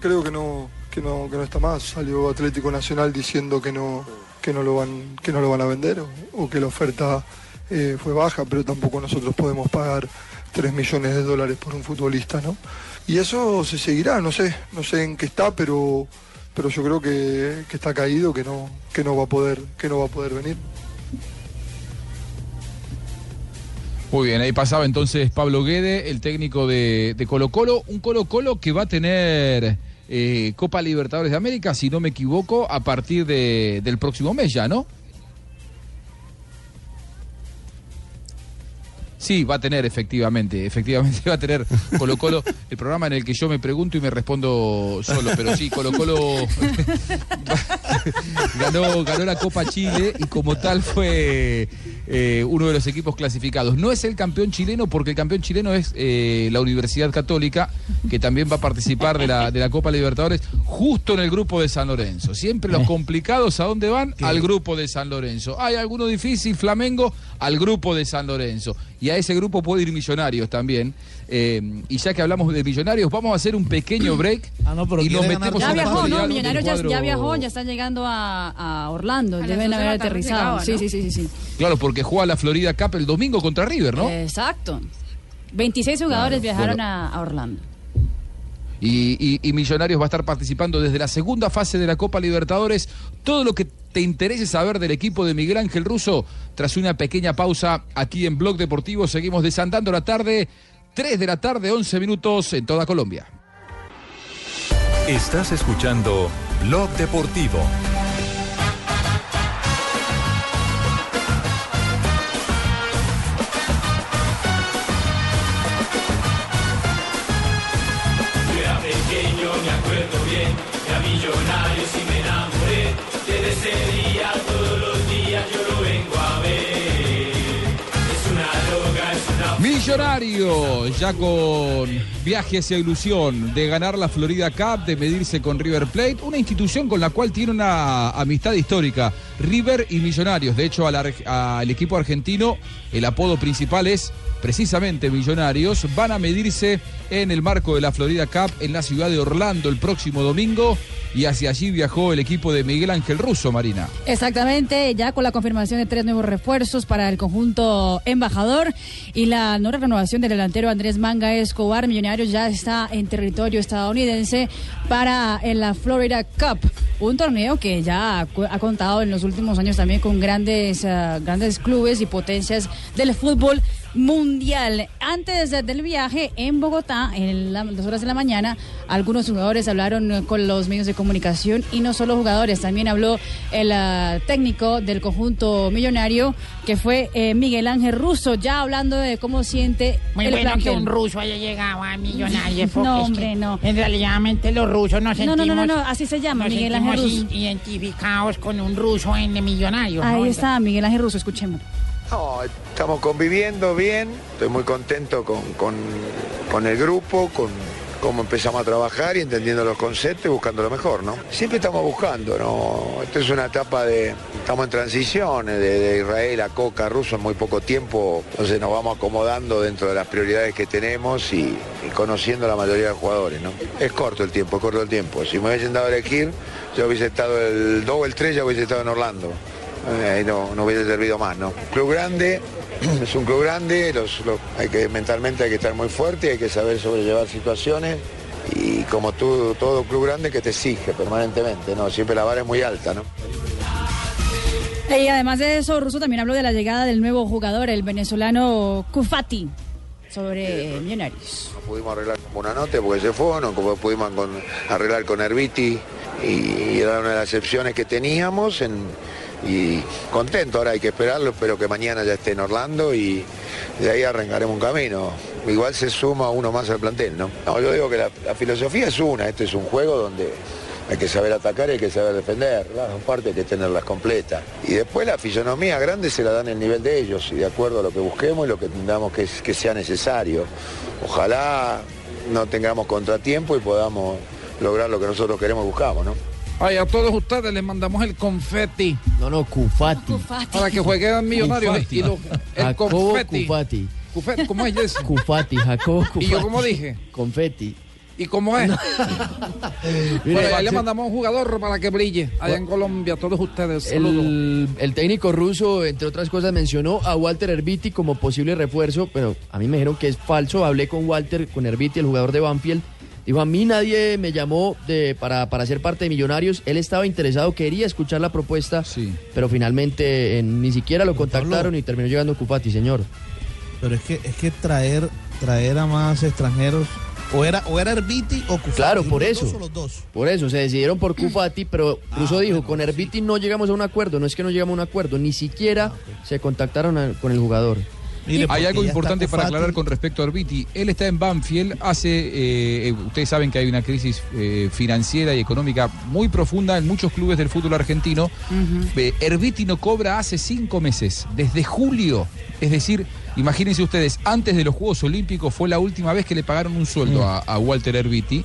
Creo que no, que no, que no está más. Salió Atlético Nacional diciendo que no, que no lo van, que no lo van a vender o, o que la oferta eh, fue baja, pero tampoco nosotros podemos pagar 3 millones de dólares por un futbolista, ¿no? Y eso se seguirá, no sé, no sé en qué está, pero, pero yo creo que, que está caído, que no, que no va a poder, que no va a poder venir. Muy bien, ahí pasaba entonces Pablo Guede, el técnico de, Colo Colo, un Colo Colo que va a tener eh, Copa Libertadores de América, si no me equivoco, a partir de- del próximo mes ya, ¿no? Sí, va a tener, efectivamente, efectivamente va a tener Colo Colo, el programa en el que yo me pregunto y me respondo solo, pero sí, Colo Colo ganó, ganó la Copa Chile y como tal fue eh, uno de los equipos clasificados. No es el campeón chileno porque el campeón chileno es eh, la Universidad Católica, que también va a participar de la, de la Copa Libertadores, justo en el grupo de San Lorenzo. Siempre los complicados, ¿a dónde van? Al grupo de San Lorenzo. Hay alguno difícil, Flamengo, al grupo de San Lorenzo. Y a ese grupo puede ir Millonarios también. Eh, y ya que hablamos de Millonarios, vamos a hacer un pequeño break. Ah, no, pero y nos metemos Ya en viajó, ¿no? Millonarios ya, cuadro- ya viajó, ya están llegando a, a Orlando. A Deben haber aterrizado. llegaba, Sí, ¿no? sí, sí, sí, sí. Claro, porque juega la Florida Cup el domingo contra River, ¿no? Exacto. 26 jugadores Claro, viajaron bueno. a, a Orlando. Y, Millonarios va a estar participando desde la segunda fase de la Copa Libertadores. Todo lo que te interese saber del equipo de Miguel Ángel Russo, tras una pequeña pausa aquí en Blog Deportivo, seguimos desandando la tarde, 3 de la tarde, 11 minutos en toda Colombia. Estás escuchando Blog Deportivo. Una Millonarios, ya con viaje hacia ilusión de ganar la Florida Cup, de medirse con River Plate, una institución con la cual tiene una amistad histórica, River y Millonarios. De hecho, al, equipo argentino, el apodo principal es precisamente Millonarios. Van a medirse en el marco de la Florida Cup en la ciudad de Orlando el próximo domingo. Y hacia allí viajó el equipo de Miguel Ángel Russo, Marina. Exactamente, ya con la confirmación de tres nuevos refuerzos para el conjunto embajador y la no renovación del delantero Andrés Manga Escobar, Millonarios ya está en territorio estadounidense para en la Florida Cup, un torneo que ya ha, contado en los últimos años también con grandes, ah, grandes clubes y potencias del fútbol mundial. Antes de- del viaje en Bogotá, en la- las horas de la mañana, algunos jugadores hablaron con los medios de comunicación y no solo jugadores, también habló el ah, técnico del conjunto millonario, que fue eh, Miguel Ángel Russo, ya hablando de cómo siente Muy el bueno que un ruso haya llegado a Millonarios. No, es que hombre, no. En realidad, los rusos nos No, sentimos... no, no, no, no, así se llama, nos Miguel Ángel Russo. identificados con un ruso en Millonarios. ¿no? Ahí está Miguel Ángel Russo, escuchémoslo. No, estamos conviviendo bien, estoy muy contento con, con- con el grupo, con cómo empezamos a trabajar y entendiendo los conceptos y buscando lo mejor, ¿no? Siempre estamos buscando, ¿no? Esto es una etapa de, estamos en transición, eh, de, Israel a Coca, Ruso en muy poco tiempo, entonces nos vamos acomodando dentro de las prioridades que tenemos y, conociendo la mayoría de jugadores, ¿no? Es corto el tiempo, es corto el tiempo. Si me hubiesen dado a elegir, yo hubiese estado el 2 o el 3, ya hubiese estado en Orlando. Eh, ahí no, no hubiese servido más, ¿no? Club grande, es un club grande, los, los- hay que mentalmente hay que estar muy fuerte, hay que saber sobrellevar situaciones y como tú, todo club grande que te exige permanentemente, ¿no? Siempre la vara es muy alta, ¿no? Y además de eso, Russo también habló de la llegada del nuevo jugador, el venezolano Kufati, sobre Millonarios. No pudimos arreglar con Buenanote porque se fue, no como pudimos con- arreglar con Herbiti y era una de las excepciones que teníamos en- y contento, ahora hay que esperarlo, espero que mañana ya esté en Orlando y de ahí arrancaremos un camino. Igual se suma uno más al plantel, ¿no? No, yo digo que la, filosofía es una, este es un juego donde Hay que saber atacar y hay que saber defender. Las dos partes hay que tenerlas completas. Y después la fisonomía grande se la dan el nivel de ellos y de acuerdo a lo que busquemos y lo que entendamos que sea necesario. Ojalá no tengamos contratiempo y podamos lograr lo que nosotros queremos y buscamos, ¿no? Ay, a todos ustedes les mandamos el confeti. No, no, Cufati. Para que jueguen millonarios. Cufati. Y lo- el Jacobo confeti. Cufati. ¿Cómo es eso? Cufati, Jacobo Cufati. ¿Y yo cómo dije? Confeti. ¿Y cómo es? Mire, bueno, ahí le mandamos un jugador para que brille allá en Colombia. A todos ustedes. El, el técnico ruso, entre otras cosas, mencionó a Walter Herbiti como posible refuerzo, pero a mí me dijeron que es falso. Hablé con Walter, con Herbiti, el jugador de Banfield. Dijo, a mí nadie me llamó de, para, para ser parte de Millonarios. Él estaba interesado, quería escuchar la propuesta, pero finalmente eh, ni siquiera lo contactaron y terminó llegando Cupati, señor. Pero es que, es que traer, traer a más extranjeros, o era, o era Herbiti o Cufati. Claro, por eso. dos o los dos. Por eso, se decidieron por Cufati, pero Russo dijo, con Herbiti no llegamos a un acuerdo, no es que no llegamos a un acuerdo, ni siquiera se contactaron a- con el jugador. Hay algo importante para aclarar con respecto a Orbiti. Él está en Banfield, hace, eh, eh, ustedes saben que hay una crisis eh, financiera y económica muy profunda en muchos clubes del fútbol argentino. Herbiti no cobra hace cinco meses, desde julio. Es decir, imagínense ustedes, antes de los Juegos Olímpicos fue la última vez que le pagaron un sueldo a, a Walter Herbiti.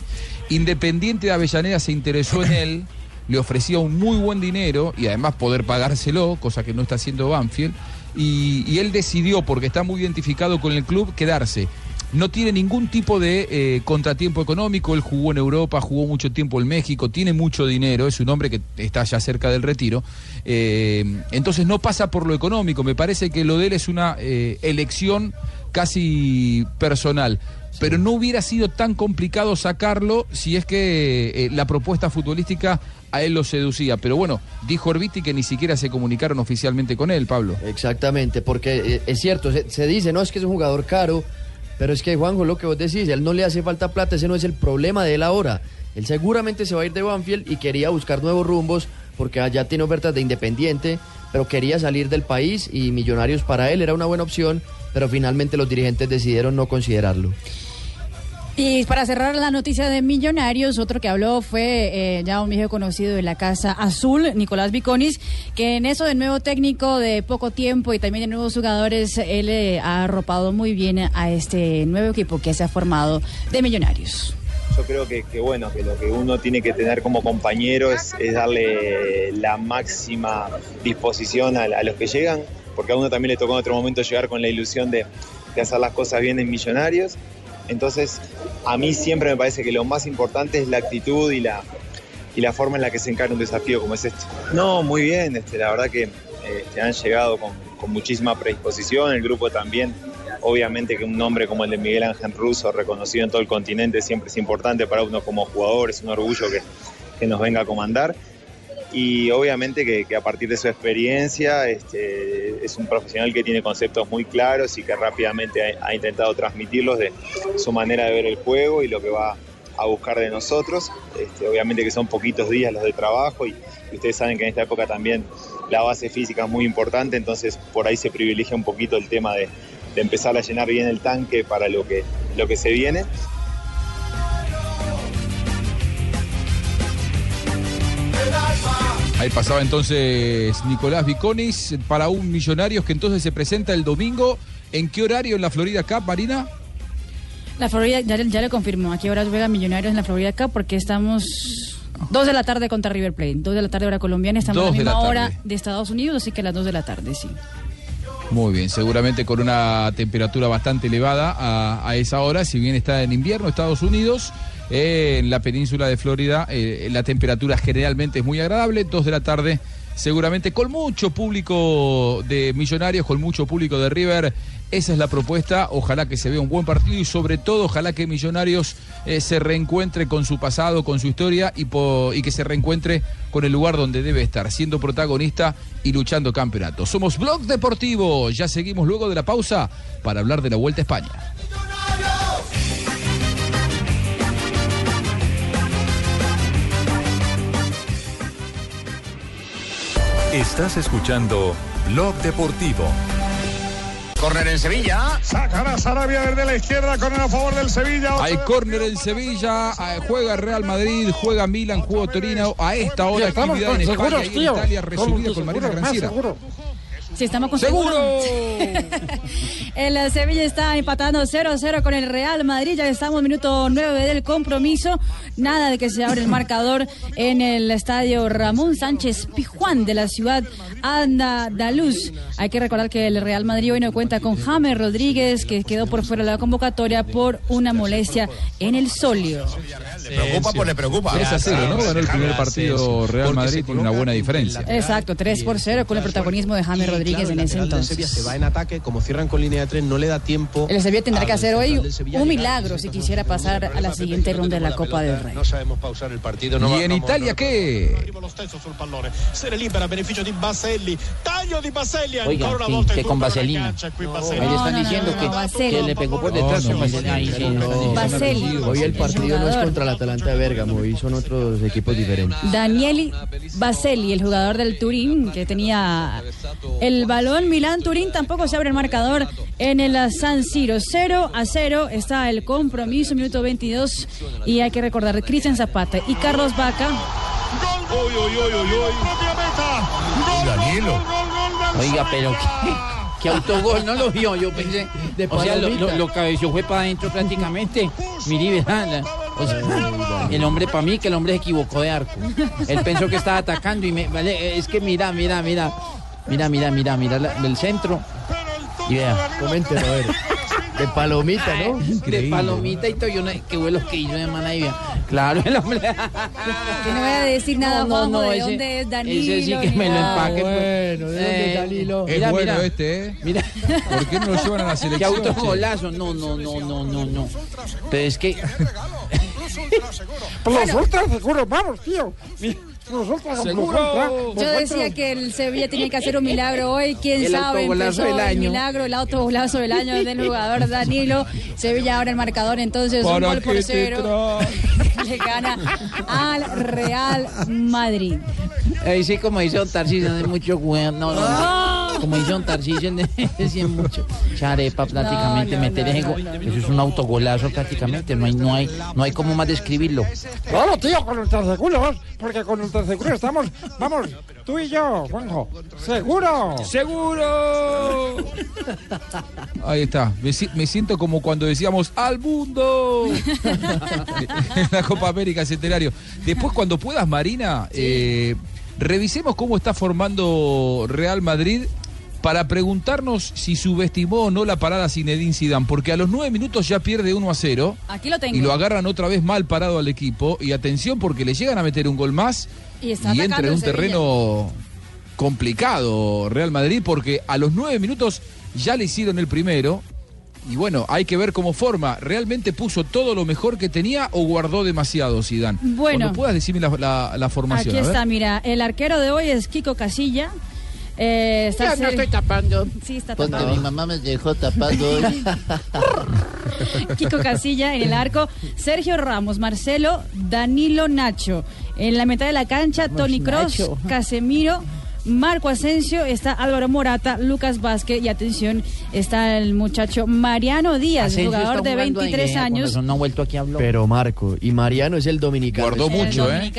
Independiente de Avellaneda se interesó en él, le ofrecía un muy buen dinero y además poder pagárselo, cosa que no está haciendo Banfield. Y, él decidió, porque está muy identificado con el club, quedarse. No tiene ningún tipo de eh, contratiempo económico, él jugó en Europa, jugó mucho tiempo en México, tiene mucho dinero, es un hombre que está ya cerca del retiro. Eh, entonces no pasa por lo económico, me parece que lo de él es una eh, elección casi personal. Pero no hubiera sido tan complicado sacarlo si es que la propuesta futbolística a él lo seducía. Pero bueno, dijo Orbiti que ni siquiera se comunicaron oficialmente con él, Pablo. Exactamente, porque eh, es cierto, se, dice, no, es que es un jugador caro, pero es que Juanjo, lo que vos decís, él no le hace falta plata, ese no es el problema de él ahora. Él seguramente se va a ir de Banfield y quería buscar nuevos rumbos porque allá tiene ofertas de Independiente, pero quería salir del país y Millonarios para él era una buena opción, pero finalmente los dirigentes decidieron no considerarlo. Y para cerrar la noticia de Millonarios, otro que habló fue eh, ya un viejo conocido de la Casa Azul, Nicolás Viconis, que en eso de nuevo técnico de poco tiempo y también de nuevos jugadores, él eh, ha arropado muy bien a este nuevo equipo que se ha formado de Millonarios. Yo creo que, que, bueno, que lo que uno tiene que tener como compañero es, darle la máxima disposición a, a los que llegan, porque a uno también le tocó en otro momento llegar con la ilusión de, de hacer las cosas bien en Millonarios. Entonces, a mí siempre me parece que lo más importante es la actitud y la, y la forma en la que se encara un desafío como es este. No, muy bien, este, la verdad que este, han llegado con, con muchísima predisposición, el grupo también. Obviamente que un nombre como el de Miguel Ángel Russo, reconocido en todo el continente, siempre es importante para uno como jugador, es un orgullo que, que nos venga a comandar. Y obviamente que, a partir de su experiencia este, es un profesional que tiene conceptos muy claros y que rápidamente ha, intentado transmitirlos de su manera de ver el juego y lo que va a buscar de nosotros. Este, obviamente que son poquitos días los de trabajo y, y, ustedes saben que en esta época también la base física es muy importante, entonces por ahí se privilegia un poquito el tema de, de empezar a llenar bien el tanque para lo que, lo que se viene. Ahí pasaba entonces Nicolás Viconis para un Millonarios que entonces se presenta el domingo. ¿En qué horario en la Florida Cup, Marina? La Florida, ya, ya le confirmó, ¿a qué horas juega Millonarios en la Florida Cup? Porque estamos dos de la tarde contra River Plate, dos de la tarde hora colombiana, estamos a la de misma la hora de Estados Unidos, así que a las dos de la tarde, sí. Muy bien, seguramente con una temperatura bastante elevada a, a esa hora, si bien está en invierno Estados Unidos, en la península de Florida eh, la temperatura generalmente es muy agradable, dos de la tarde seguramente con mucho público de Millonarios, con mucho público de River. Esa es la propuesta. Ojalá que se vea un buen partido y sobre todo ojalá que Millonarios eh, se reencuentre con su pasado, con su historia y, y que se reencuentre con el lugar donde debe estar, siendo protagonista y luchando campeonato. Somos Blog Deportivo. Ya seguimos luego de la pausa para hablar de la Vuelta a España. Estás escuchando Blog Deportivo. córner en Sevilla. Sacará Sarabia desde la izquierda, corner a favor del Sevilla. Hay córner en Sevilla, eh, juega Real Madrid, juega Milan, juega Torino. A esta hora estamos actividad en España seguros, y en. Italia Con resumida con Marina Granciera. Sí, estamos con ¡Seguro! El Sevilla está empatando 0-0 con el Real Madrid. Ya estamos minuto 9 del compromiso. Nada de que se abre el marcador en el estadio Ramón Sánchez Pijuán de la ciudad andaluz. Hay que recordar que el Real Madrid hoy no cuenta con James Rodríguez, que quedó por fuera de la convocatoria por una molestia en el solio. Le preocupa, pues le preocupa. 3 a 0, ¿no? Ganó el primer partido Real Madrid, tiene una buena diferencia. Exacto, 3 por 0 con el protagonismo de James Rodríguez en ese entonces. se va en ataque, como cierran con línea de tres, no le da tiempo. El Sevilla tendrá que hacer hoy Sevilla un milagro si quisiera pasar a la siguiente ronda de la Copa del Rey. No sabemos pausar el partido. No ¿Y en Italia qué? Se libera a beneficio Baselli. Baselli ancora una volta que con Ahí Baselli. le están diciendo que, le pegó por detrás con. Ahí. Baselli. Hoy el partido no es contra el Atalanta de Bérgamo, hoy son otros equipos diferentes. Danieli Baselli, el jugador del Turín, que tenía el balón. Milán Turín tampoco se abre el marcador en el San Siro. 0 a 0 está el compromiso, minuto 22. Y hay que recordar, Cristian Zapata y Carlos Vaca. Uy, uy, uy, uy, uy. Propia meta. Danilo. Oiga, pero qué, qué autogol, no lo vio, yo pensé. De o sea, lo, lo, lo cabeció fue para adentro prácticamente. La- o sea, el hombre para mí que el hombre se equivocó de arco. Él pensó que estaba atacando y me vale, es que mira, mira, mira. Mira, mira, mira, mira la- el centro. Y vea. Coméntelo, a ver. De palomita, ¿no? De palomita y todo, yo no, qué vuelos que hizo de mana y vea. Claro, el hombre. Que no voy a decir nada, No, no, de ese- dónde es Danilo. ese sí que me lo empaque. pues. Bueno, ¿de dónde Eh, Danilo? Es Mira, bueno mira. este, ¿eh? Mira. ¿Por qué no lo llevan a la Qué selección? che? autogolazo. No, no, no, no, no, no. Pero es que. Plus ultra seguro, vamos, tío. Mi- Plus Yo decía que el Sevilla tenía que hacer un milagro hoy. Quién El sabe, autogolazo empezó del el año. milagro, el autogolazo del año del jugador Danilo. Sevilla ahora el marcador, entonces un ¿Para gol por cero. Le gana al Real Madrid. Ahí sí, como dice Don Tarcisio, de mucho weón. No, no, no. Como dice Don Tarcisio, de de mucho. Charepa, prácticamente, No, no, meter no, no, no, no. Eso es un autogolazo, prácticamente. No hay, no hay, no hay cómo más describirlo. Claro, tío, con ultraseguros, porque con estamos, vamos, tú y yo, Juanjo, seguro. ¡Seguro! Ahí está. Me siento como cuando decíamos ¡Al mundo! en la Copa América Centenario. Después, cuando puedas, Marina, eh, revisemos cómo está formando Real Madrid para preguntarnos si subestimó o no la parada Zinedine Zidane, porque a los nueve minutos ya pierde 1 a 0 Aquí lo tengo. y lo agarran otra vez mal parado al equipo. Y atención, porque le llegan a meter un gol más Y está y entra en un terreno complicado Real Madrid porque a los nueve minutos ya le hicieron el primero y bueno, hay que ver cómo forma. ¿Realmente puso todo lo mejor que tenía o guardó demasiado Zidane? Bueno. Cuando puedas decirme la, la- la formación. Aquí está, mira, el arquero de hoy es Kiko Casilla. Eh, está Ya no estoy tapando. Sí, está Porque tapando. mi mamá me dejó tapando hoy. Kiko Casilla en el arco, Sergio Ramos, Marcelo, Danilo Nacho. En la mitad de la cancha, Tony Cross. Casemiro, Marco Asensio, está Álvaro Morata, Lucas Vázquez y atención, está el muchacho Mariano Díaz, Asensio jugador de jugando ahí, 23 vea, con años. No ha vuelto aquí a hablar. Pero Marco, y Mariano es el dominicano. Guardó El mucho, ¿eh?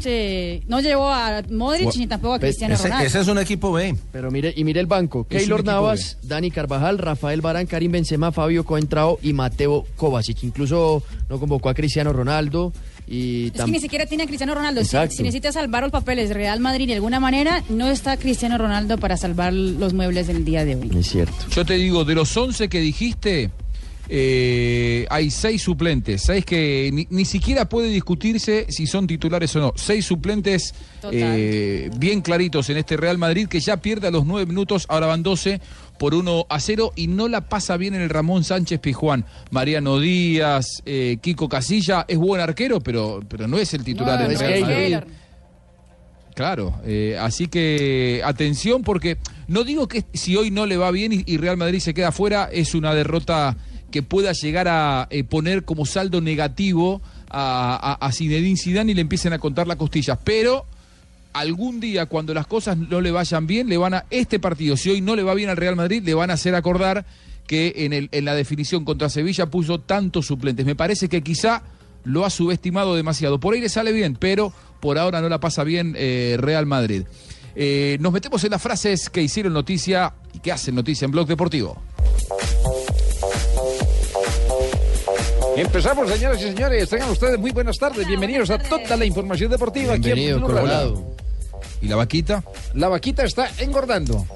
Sí. No llevó a Modric ni tampoco a Cristiano Ese, Ronaldo. ese es un equipo B. Pero mire, y mire el banco. Keylor Navas, Dani Carvajal, Rafael Barán, Karim Benzema, Fabio Coentrao y Mateo Kovacic. Incluso no convocó a Cristiano Ronaldo y Es que ni siquiera tiene a Cristiano Ronaldo. Si, si necesita salvar los papeles Real Madrid de alguna manera, no está Cristiano Ronaldo para salvar los muebles del día de hoy. Es cierto. Yo te digo, de los 11 que dijiste, eh, hay seis suplentes. Seis que ni, ni siquiera puede discutirse si son titulares o no. Seis suplentes eh, bien claritos en este Real Madrid que ya pierde a los nueve minutos, ahora van 12 por 1 a 0 y no la pasa bien en el Ramón Sánchez Pijuán. Mariano Díaz, eh, Kiko Casilla, es buen arquero, pero, pero no es el titular No, en es Real. Madrid. Claro, eh, así que atención porque no digo que si hoy no le va bien y, y Real Madrid se queda fuera, es una derrota que pueda llegar a eh, poner como saldo negativo a, a, a Zinedine Zidane y le empiecen a contar las costillas, pero algún día cuando las cosas no le vayan bien, le van a este partido, si hoy no le va bien al Real Madrid, le van a hacer acordar que en, la definición contra Sevilla puso tantos suplentes. Me parece que quizá lo ha subestimado demasiado. Por ahí le sale bien, pero por ahora no la pasa bien eh, Real Madrid. Eh, nos metemos en las frases que hicieron noticia y que hacen noticia en Blog Deportivo. Empezamos, señoras y señores. Tengan ustedes muy buenas tardes. Bienvenidos a toda la información deportiva aquí en Bienvenido, Blue Radio. Colorado. ¿Y la vaquita? La vaquita está engordando.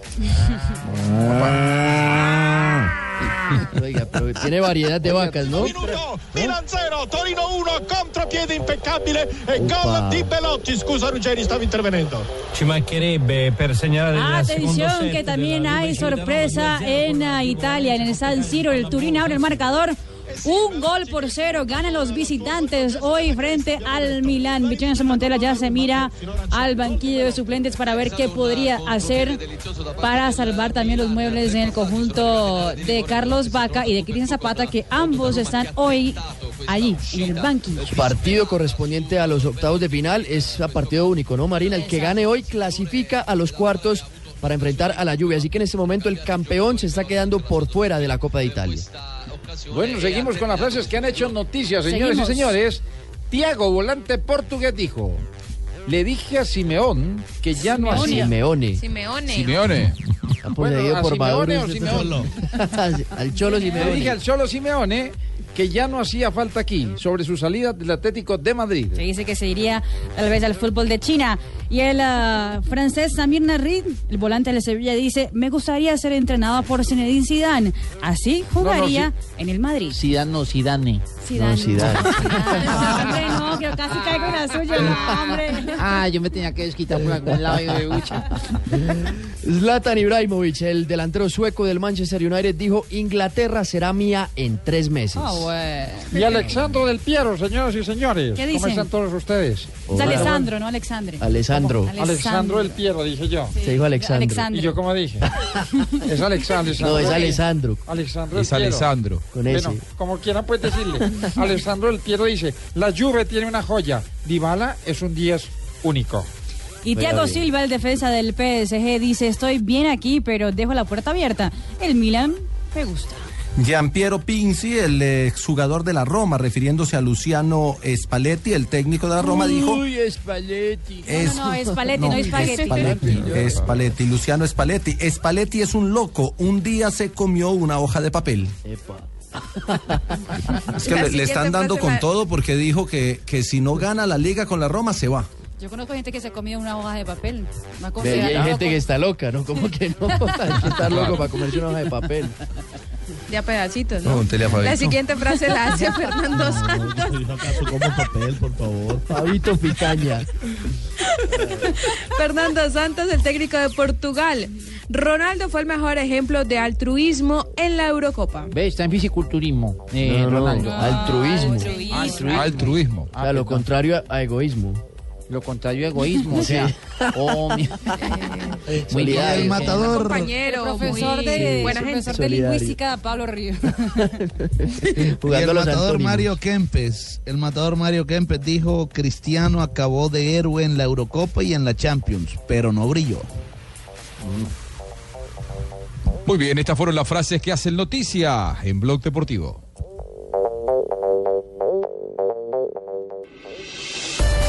Oiga, pero tiene variedad de vacas, ¿no? Minuto, Milan 0, Torino 1, contropiede impeccabile e gol di Belotti. Scusa Ruggeri, stavo intervenendo. Ci mancherebbe per segnalare secondo Atención que también hay sorpresa en ah, Italia, en el San Siro, el Turín abre el marcador. Un gol por cero, ganan los visitantes hoy frente al Milán. Vincenzo Montella ya se mira al banquillo de suplentes para ver qué podría hacer para salvar también los muebles en el conjunto de Carlos Vaca y de Cristian Zapata, que ambos están hoy allí, en el banquillo. Partido correspondiente a los octavos de final es a partido único, ¿no, Marina? El que gane hoy clasifica a los cuartos para enfrentar a la lluvia. Así que en este momento el campeón se está quedando por fuera de la Copa de Italia. Bueno, seguimos con las frases que han hecho noticias, señores Seguimos. y señores. Tiago, volante portugués, dijo: Le dije a Simeón que ya no hacía. Simeone. Simeone. Simeone. Bueno, ¿a por Simeone Maduro o Simeone? al Cholo Le dije Simeone. al Cholo Simeone que ya no hacía falta aquí sobre su salida del Atlético de Madrid. Se dice que se iría tal vez al fútbol de China. Y el ah, francés Samir Narri, el volante de Sevilla, dice, me gustaría ser entrenado por Zinedine Zidane. Así jugaría en el Madrid. Zidane no, Zidane. Zidane. No, Zidane. No, hombre, no, que casi caigo en la suya, no, hombre. Ah, yo me tenía que desquitar por algún lado y de bucha. Zlatan Ibrahimovic, el delantero sueco del Manchester United, dijo: Inglaterra será mía en tres meses. Y Alexandro del Piero, señoras y señores. ¿Qué ¿Cómo dicen? están todos ustedes? Es Alessandro, no Alexandre. Alessandro. ¿Cómo? Alexandro del Piero, dije yo. Se dijo Alexandro. Alexandro. ¿Y yo cómo dije? es Alexandro. No, es Alessandro. Alexandro Es. Alessandro. Con Bueno, ese. como quieran puedes decirle. Alessandro del Piero dice, la Juve tiene una joya. Dybala es un 10 único. Y Thiago Silva, el defensa del PSG, dice, estoy bien aquí, pero dejo la puerta abierta. El Milan me gusta. Giampiero Pinzi, el exjugador de la Roma, refiriéndose a Luciano Spalletti, el técnico de la Roma, dijo... Uy, Spalletti. Es- No, no, es Spalletti, no, es Spaghetti. Spalletti, Spalletti, Luciano Spalletti. Spalletti es un loco. Un día se comió una hoja de papel. Es que le, le están dando con la- todo porque dijo que, que si no gana la liga con la Roma se va. Yo conozco gente que se ha comido una hoja de papel. Y hay loco. gente que está loca, ¿no? ¿Cómo que no? Hay que estar loco para comerse una hoja de papel. De a pedacitos, No, ¿no? a la siguiente frase la hace Fernando Santos. como papel, por favor. Fabito Picaña. Fernando Santos, el técnico de Portugal. Ronaldo fue el mejor ejemplo de altruismo en la Eurocopa. Ve, está en fisiculturismo. Eh, No, no, Ronaldo. altruismo. Altruismo. Altruismo. O sea, lo contrario a, a egoísmo. Lo contrario egoísmo, o sea. oh, mi- Muy. El matador. Compañero, Profesor muy de, buena gente. profesor de Solidario. lingüística, Pablo Ríos. Y Jugando el los matador antónimos. Mario Kempes, el matador Mario Kempes dijo, Cristiano acabó de héroe en la Eurocopa y en la Champions, pero no brilló. Muy bien, estas fueron las frases que hacen noticia en Blog Deportivo.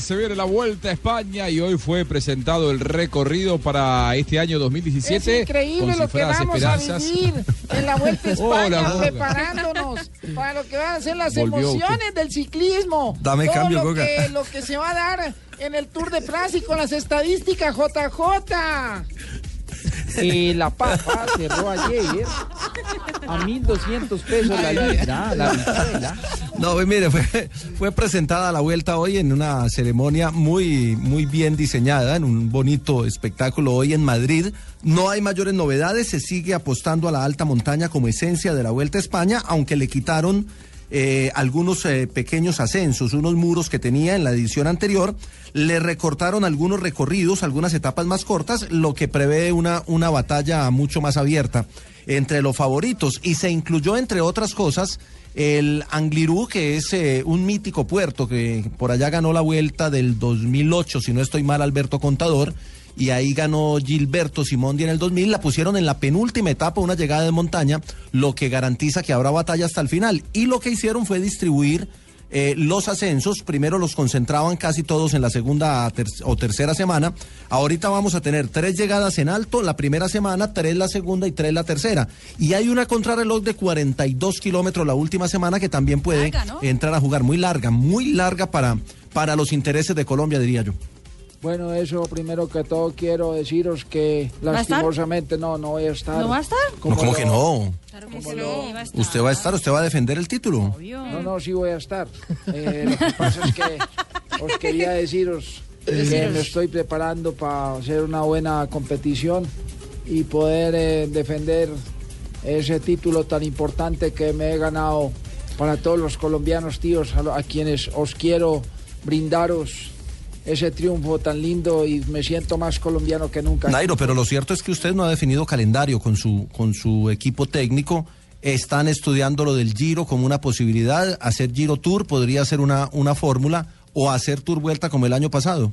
Se viene la vuelta a España y hoy fue presentado el recorrido para este año 2017. Es increíble lo que vamos esperanzas. a vivir en la Vuelta a España, Hola, preparándonos para lo que van a ser las Volvió emociones del ciclismo. Dame Todo cambio, lo que, lo que se va a dar en el Tour de Francia y con las estadísticas JJ. Eh, la papa cerró ayer a 1.200 pesos la libra, la bichuela. No, pues mire, fue, fue presentada la vuelta hoy en una ceremonia muy, muy bien diseñada, en un bonito espectáculo hoy en Madrid. No hay mayores novedades, se sigue apostando a la alta montaña como esencia de la vuelta a España, aunque le quitaron eh, algunos eh, pequeños ascensos, unos muros que tenía en la edición anterior. Le recortaron algunos recorridos, algunas etapas más cortas, lo que prevé una, una batalla mucho más abierta entre los favoritos. Y se incluyó, entre otras cosas, el Anglirú, que es eh, un mítico puerto que por allá ganó la vuelta del 2008, si no estoy mal, Alberto Contador. Y ahí ganó Gilberto Simondi en el 2000. La pusieron en la penúltima etapa, una llegada de montaña, lo que garantiza que habrá batalla hasta el final. Y lo que hicieron fue distribuir eh, los ascensos, primero los concentraban casi todos en la segunda ter- o tercera semana. Ahorita vamos a tener tres llegadas en alto la primera semana, tres la segunda y tres la tercera. Y hay una contrarreloj de 42 kilómetros la última semana que también puede entrar a jugar. Muy larga, muy larga para, para los intereses de Colombia, diría yo. Bueno, eso primero que todo quiero deciros que lastimosamente no, no voy a estar. ¿No va a estar? No, ¿cómo que no? Claro que sí, va a estar. Usted va a estar, usted va a defender el título. No, no, sí voy a estar. Eh, lo que pasa es que os quería deciros que Deciros. me estoy preparando para hacer una buena competición y poder eh, defender ese título tan importante que me he ganado para todos los colombianos, tíos, a, lo- a quienes os quiero brindaros ese triunfo tan lindo y me siento más colombiano que nunca. Nairo, pero lo cierto es que usted no ha definido calendario con su, con su equipo técnico. Están estudiando lo del Giro como una posibilidad. Hacer Giro Tour podría ser una, una fórmula o hacer Tour Vuelta como el año pasado.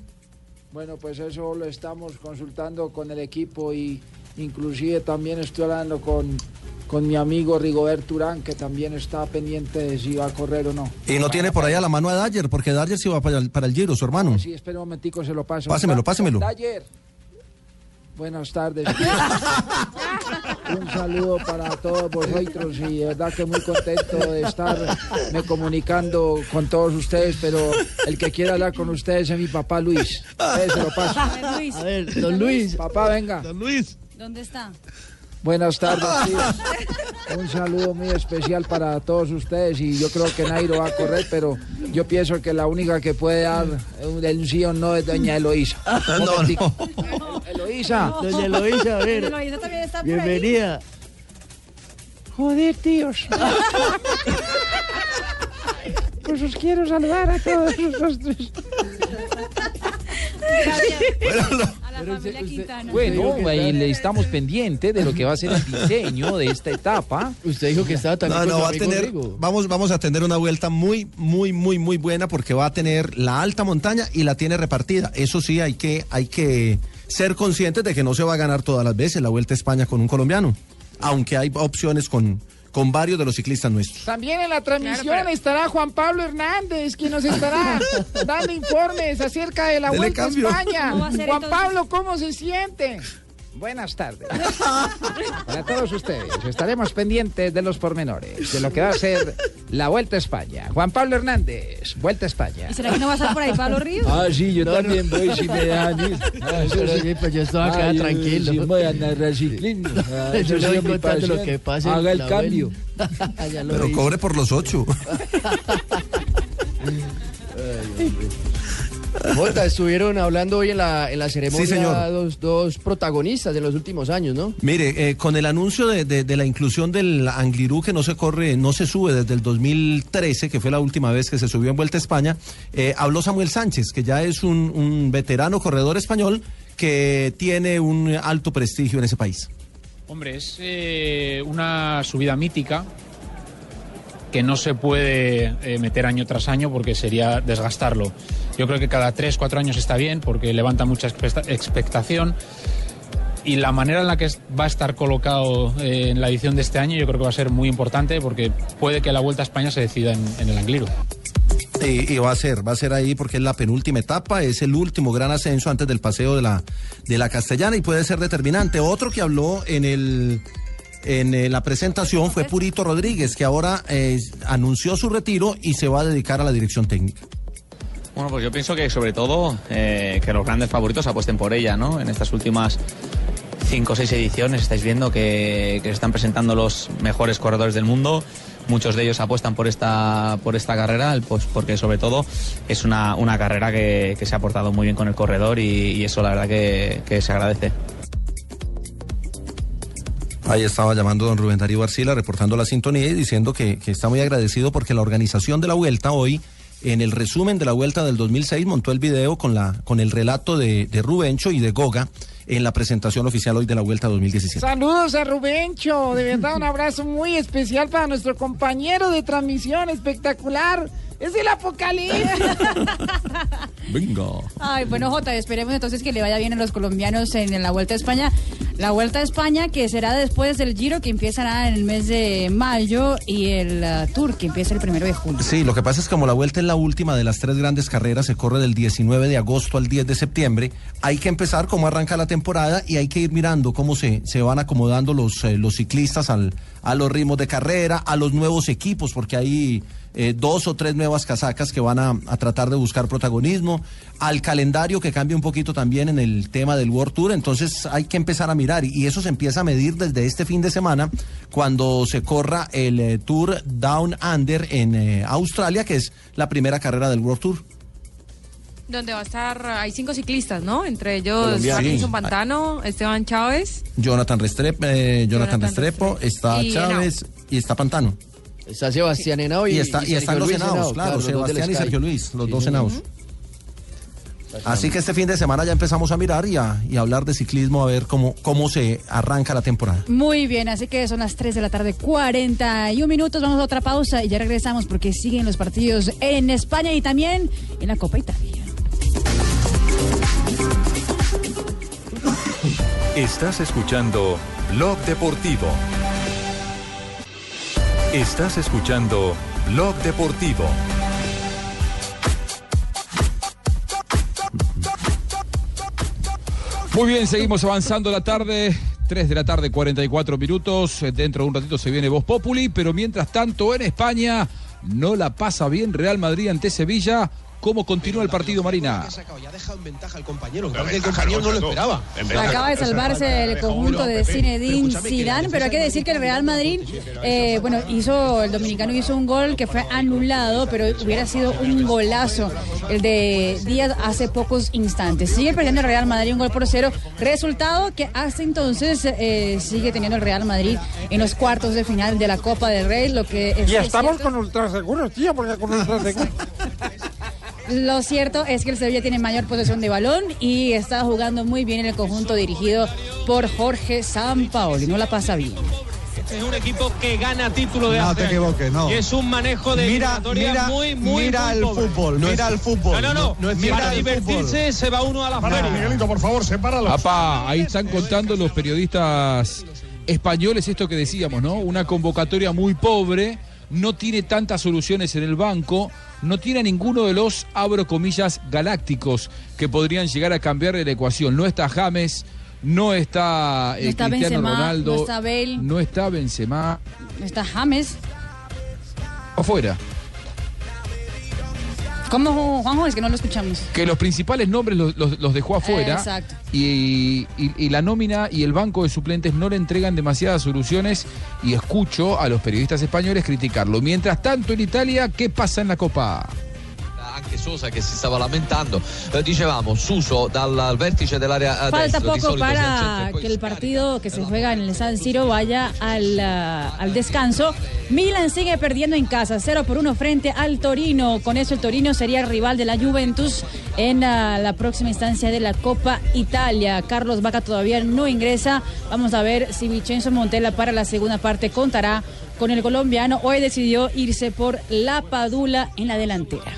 Bueno, pues eso lo estamos consultando con el equipo y inclusive también estoy hablando con, con mi amigo Rigobert Urán, que también está pendiente de si va a correr o no. Y no tiene por ahí a la mano a Dyer, porque Dyer sí va para el, para el Giro, su hermano. Sí, espera un momentico, se lo paso. Pásemelo, pásemelo. Dyer. Buenas tardes. Un saludo para todos vosotros y de verdad que muy contento de estarme comunicando con todos ustedes, pero el que quiera hablar con ustedes es mi papá Luis. Eh, se lo paso. A ver, Luis. A ver, don Luis. Papá, venga. Don Luis. ¿Dónde está? Buenas tardes, tíos. Un saludo muy especial para todos ustedes y yo creo que Nairo va a correr, pero yo pienso que la única que puede dar un, un sí o no es doña Eloísa. Un No, momentico. Eloísa. Doña Eloísa, a ver. Doña Eloísa también está por ahí. Bienvenida. Joder, tíos. Pues os quiero saludar a todos tres. A la familia Quintana. Bueno, ahí le estamos pendientes de lo que va a ser el diseño de esta etapa. Usted dijo que estaba No, no, va a tener, vamos, vamos a tener una vuelta muy, muy, muy, muy buena porque va a tener la alta montaña y la tiene repartida. Eso sí, hay que, hay que ser conscientes de que no se va a ganar todas las veces la Vuelta a España con un colombiano, aunque hay opciones con, con varios de los ciclistas nuestros. También en la transmisión estará Juan Pablo Hernández, quien nos estará dando informes acerca de la Dele Vuelta cambio. a España. ¿Cómo va a ser Juan entonces? Pablo, ¿cómo se siente? Buenas tardes. Para todos ustedes, estaremos pendientes de los pormenores, de lo que va a ser la Vuelta a España. Juan Pablo Hernández, Vuelta a España. ¿Y será que no va a estar por ahí Pablo Ríos? Ah, sí, yo también voy si me dan. Ah, sí. sí, pues yo estaba acá Ah, yo tranquilo. sí voy a narrar ciclismo. Ah, Yo eso le voy contando lo que Haga el cambio. Pero hice. cobre por los ocho. Jota, estuvieron hablando hoy en la, en la ceremonia Sí, señor. Dos, dos protagonistas de los últimos años, ¿no? Mire, eh, con el anuncio de, de- de la inclusión del Anglirú que no se corre, no se sube desde el 2013, que fue la última vez que se subió en Vuelta a España, eh, habló Samuel Sánchez, que ya es un, un veterano corredor español que tiene un alto prestigio en ese país. Hombre, es eh, una subida mítica que no se puede eh, meter año tras año porque sería desgastarlo. Yo creo que cada tres, cuatro años está bien porque levanta mucha expecta- expectación y la manera en la que va a estar colocado eh, en la edición de este año yo creo que va a ser muy importante porque puede que la Vuelta a España se decida en, en el Angliru. Y, y va a ser, va a ser ahí porque es la penúltima etapa, es el último gran ascenso antes del paseo de la, de la Castellana y puede ser determinante. Otro que habló en el en eh, la presentación fue Purito Rodríguez, que ahora eh, anunció su retiro y se va a dedicar a la dirección técnica. Bueno, pues yo pienso que sobre todo eh, que los grandes favoritos apuesten por ella, ¿no? En estas últimas cinco o seis ediciones estáis viendo que, que están presentando los mejores corredores del mundo. Muchos de ellos apuestan por esta, por esta carrera, pues porque sobre todo es una, una carrera que, que se ha portado muy bien con el corredor y, y eso la verdad que, que se agradece. Ahí estaba llamando don Rubén Darío Arcila, reportando la sintonía y diciendo que, que está muy agradecido porque la organización de la vuelta hoy, en el resumen de la vuelta del 2006, montó el video con, la, con el relato de, de Rubencho y de Goga en la presentación oficial hoy de la vuelta 2017. Saludos a Rubencho, de verdad un abrazo muy especial para nuestro compañero de transmisión espectacular. Es el apocalipsis. Venga. Ay, bueno, Jota, esperemos entonces que le vaya bien a los colombianos en, la Vuelta a España. La Vuelta a España que será después del Giro que empiezará en el mes de mayo y el uh, Tour que empieza el primero de julio. Sí, lo que pasa es que como la vuelta es la última de las tres grandes carreras, se corre del 19 de agosto al 10 de septiembre, hay que empezar cómo arranca la temporada y hay que ir mirando cómo se, se van acomodando los, eh, los ciclistas al, a los ritmos de carrera, a los nuevos equipos, porque hay eh, dos o tres nuevas casacas que van a, a tratar de buscar protagonismo, al calendario que cambia un poquito también en el tema del World Tour, entonces hay que empezar a mirar y, eso se empieza a medir desde este fin de semana cuando se corra el eh, Tour Down Under en eh, Australia, que es la primera carrera del World Tour. Donde va a estar, hay cinco ciclistas, ¿no? Entre ellos Sí. Pantano, Esteban Chávez. Jonathan Restrepo, eh, Jonathan Jonathan Restrepo, está Y Chávez y está Pantano. Está Sebastián Henao y, Y, está, y Sergio están los Henao, claro, Sebastián y. Sergio Luis, los Sí, dos. Henaos. Así que este fin de semana ya empezamos a mirar y a, y a hablar de ciclismo, a ver cómo, cómo se arranca la temporada. Muy bien, así que son las 3 de la tarde, 41 minutos. Vamos a otra pausa y ya regresamos porque siguen los partidos en España y también en la Copa Italia. Estás escuchando Blog Deportivo. Estás escuchando Blog Deportivo. Muy bien, seguimos avanzando la tarde. 3 de la tarde, 44 minutos. Eh, Dentro de un ratito se viene Voz Populi, pero mientras tanto en España no la pasa bien Real Madrid ante Sevilla. ¿Cómo continúa el partido, Marina? Ya ha dejado en ventaja al compañero, que el compañero no lo esperaba. Acaba de salvarse el conjunto de Zinedine Zidane, pero hay que decir que el Real Madrid, eh, bueno, hizo, el dominicano hizo un gol que fue anulado, pero hubiera sido un golazo el de Díaz hace pocos instantes. Sigue perdiendo el Real Madrid un gol por cero, resultado que hasta entonces eh, sigue teniendo el Real Madrid en los cuartos de final de la Copa del Rey, lo que es, Y es estamos cierto. con ultraseguros, tío, porque con ultraseguros. Lo cierto es que el Sevilla tiene mayor posesión de balón y está jugando muy bien en el conjunto dirigido por Jorge Sampaoli. No la pasa bien. Es un equipo que gana título de No te equivoques, no. Y es un manejo de Mira, mira, muy, muy, mira muy el pobre. fútbol, mira el fútbol. No, no, no. No, no es cierto. Para Mira el divertirse se va uno a la feria. Miguelito, por favor, sepáralo. Apa, ahí están contando los periodistas españoles esto que decíamos, ¿no? Una convocatoria muy pobre, no tiene tantas soluciones en el banco, no tiene ninguno de los, abro comillas, galácticos que podrían llegar a cambiar la ecuación. No está James, no está, eh, No está Cristiano Benzema, Ronaldo, no está Bale. no está Benzema, Está James. afuera. ¿Cómo, Juanjo? Es que no lo escuchamos. Que los principales nombres los, los- los dejó afuera. Exacto. Y, y- y la nómina y el banco de suplentes no le entregan demasiadas soluciones y escucho a los periodistas españoles criticarlo. Mientras tanto, en Italia, ¿qué pasa en la Copa? Anche Sosa che si stava lamentando. Eh, dicevamo, Suso dal al vertice dell'area a Falta destra, poco para que el partido que se juega en el San Siro vaya al, ah, al descanso. Milan sigue perdiendo en casa, 0 por 1 frente al Torino. Con eso el Torino sería el rival de la Juventus en ah, la próxima instancia de la Copa Italia. Carlos Vaca todavía no ingresa. Vamos a ver si Vincenzo Montella para la segunda parte contará con el colombiano. Hoy decidió irse por la Padula en la delantera.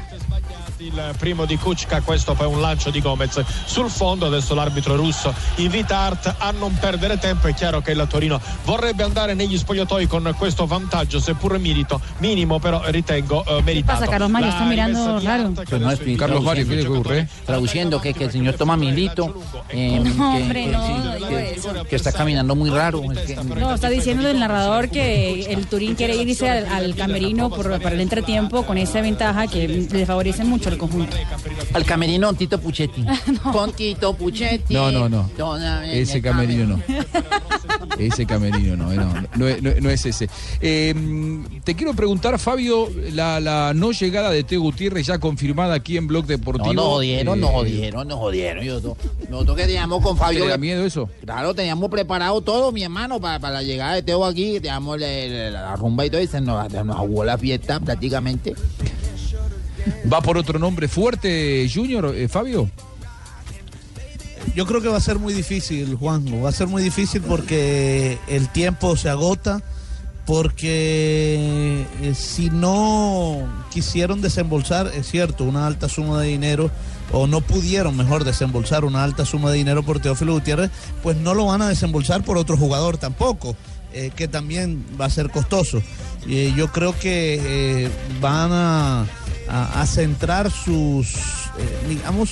Il primo di Kuczka, questo poi un lancio di Gomez sul fondo, adesso l'arbitro russo invita Art a non perdere tempo, è chiaro che il Torino vorrebbe andare negli spogliatoi con questo vantaggio, seppur merito, minimo però ritengo eh, meritato. pasa, Carlos Mario? La Está mirando raro. Che Carlos Mario, traduciendo. ¿qué le ocurre? Traduciendo que, que el señor toma milito. eh, No, que, hombre, que no, que- eso. que está caminando muy raro. que- No, está diciendo el narrador que el Turín quiere irse al, al camerino por, para el entretiempo con esa ventaja que le favorece mucho al conjunto. Al camerino Tito Puchetti. Con Tito Puchetti. No, no, no. Ese camerino no. Ese camerino no, no, no, es- no- no es ese. Eh, te quiero preguntar, Fabio, la, la no llegada de Teo Gutiérrez ya confirmada aquí en Blog Deportivo. No, nos jodieron, eh, nos jodieron, nos jodieron. Nosotros, nosotros que teníamos con Fabio. ¿Te da miedo eso? Claro, teníamos preparado todo, mi hermano, para, para la llegada de Teo aquí. Teníamos la, la- la rumba y todo, y se nos, nos la fiesta prácticamente. ¿Va por otro nombre fuerte, Junior, eh, Fabio? Yo creo que va a ser muy difícil, Juanjo. Va a ser muy difícil porque el tiempo se agota, porque eh, si no quisieron desembolsar, es cierto, una alta suma de dinero, o no pudieron mejor desembolsar una alta suma de dinero por Teófilo Gutiérrez, pues no lo van a desembolsar por otro jugador tampoco, eh, que también va a ser costoso. Eh, yo creo que eh, van a, centrar sus, eh, digamos,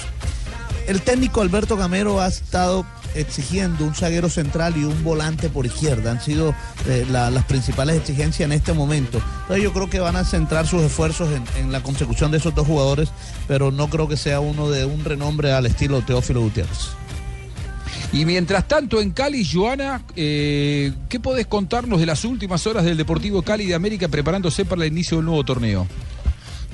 el técnico Alberto Gamero ha estado exigiendo un zaguero central y un volante por izquierda. Han sido la- las principales exigencias en este momento. Entonces yo creo que van a centrar sus esfuerzos en, en la consecución de esos dos jugadores, pero no creo que sea uno de un renombre al estilo Teófilo Gutiérrez. Y mientras tanto en Cali, Joana, eh, ¿qué podés contarnos de las últimas horas del Deportivo Cali de América preparándose para el inicio del nuevo torneo?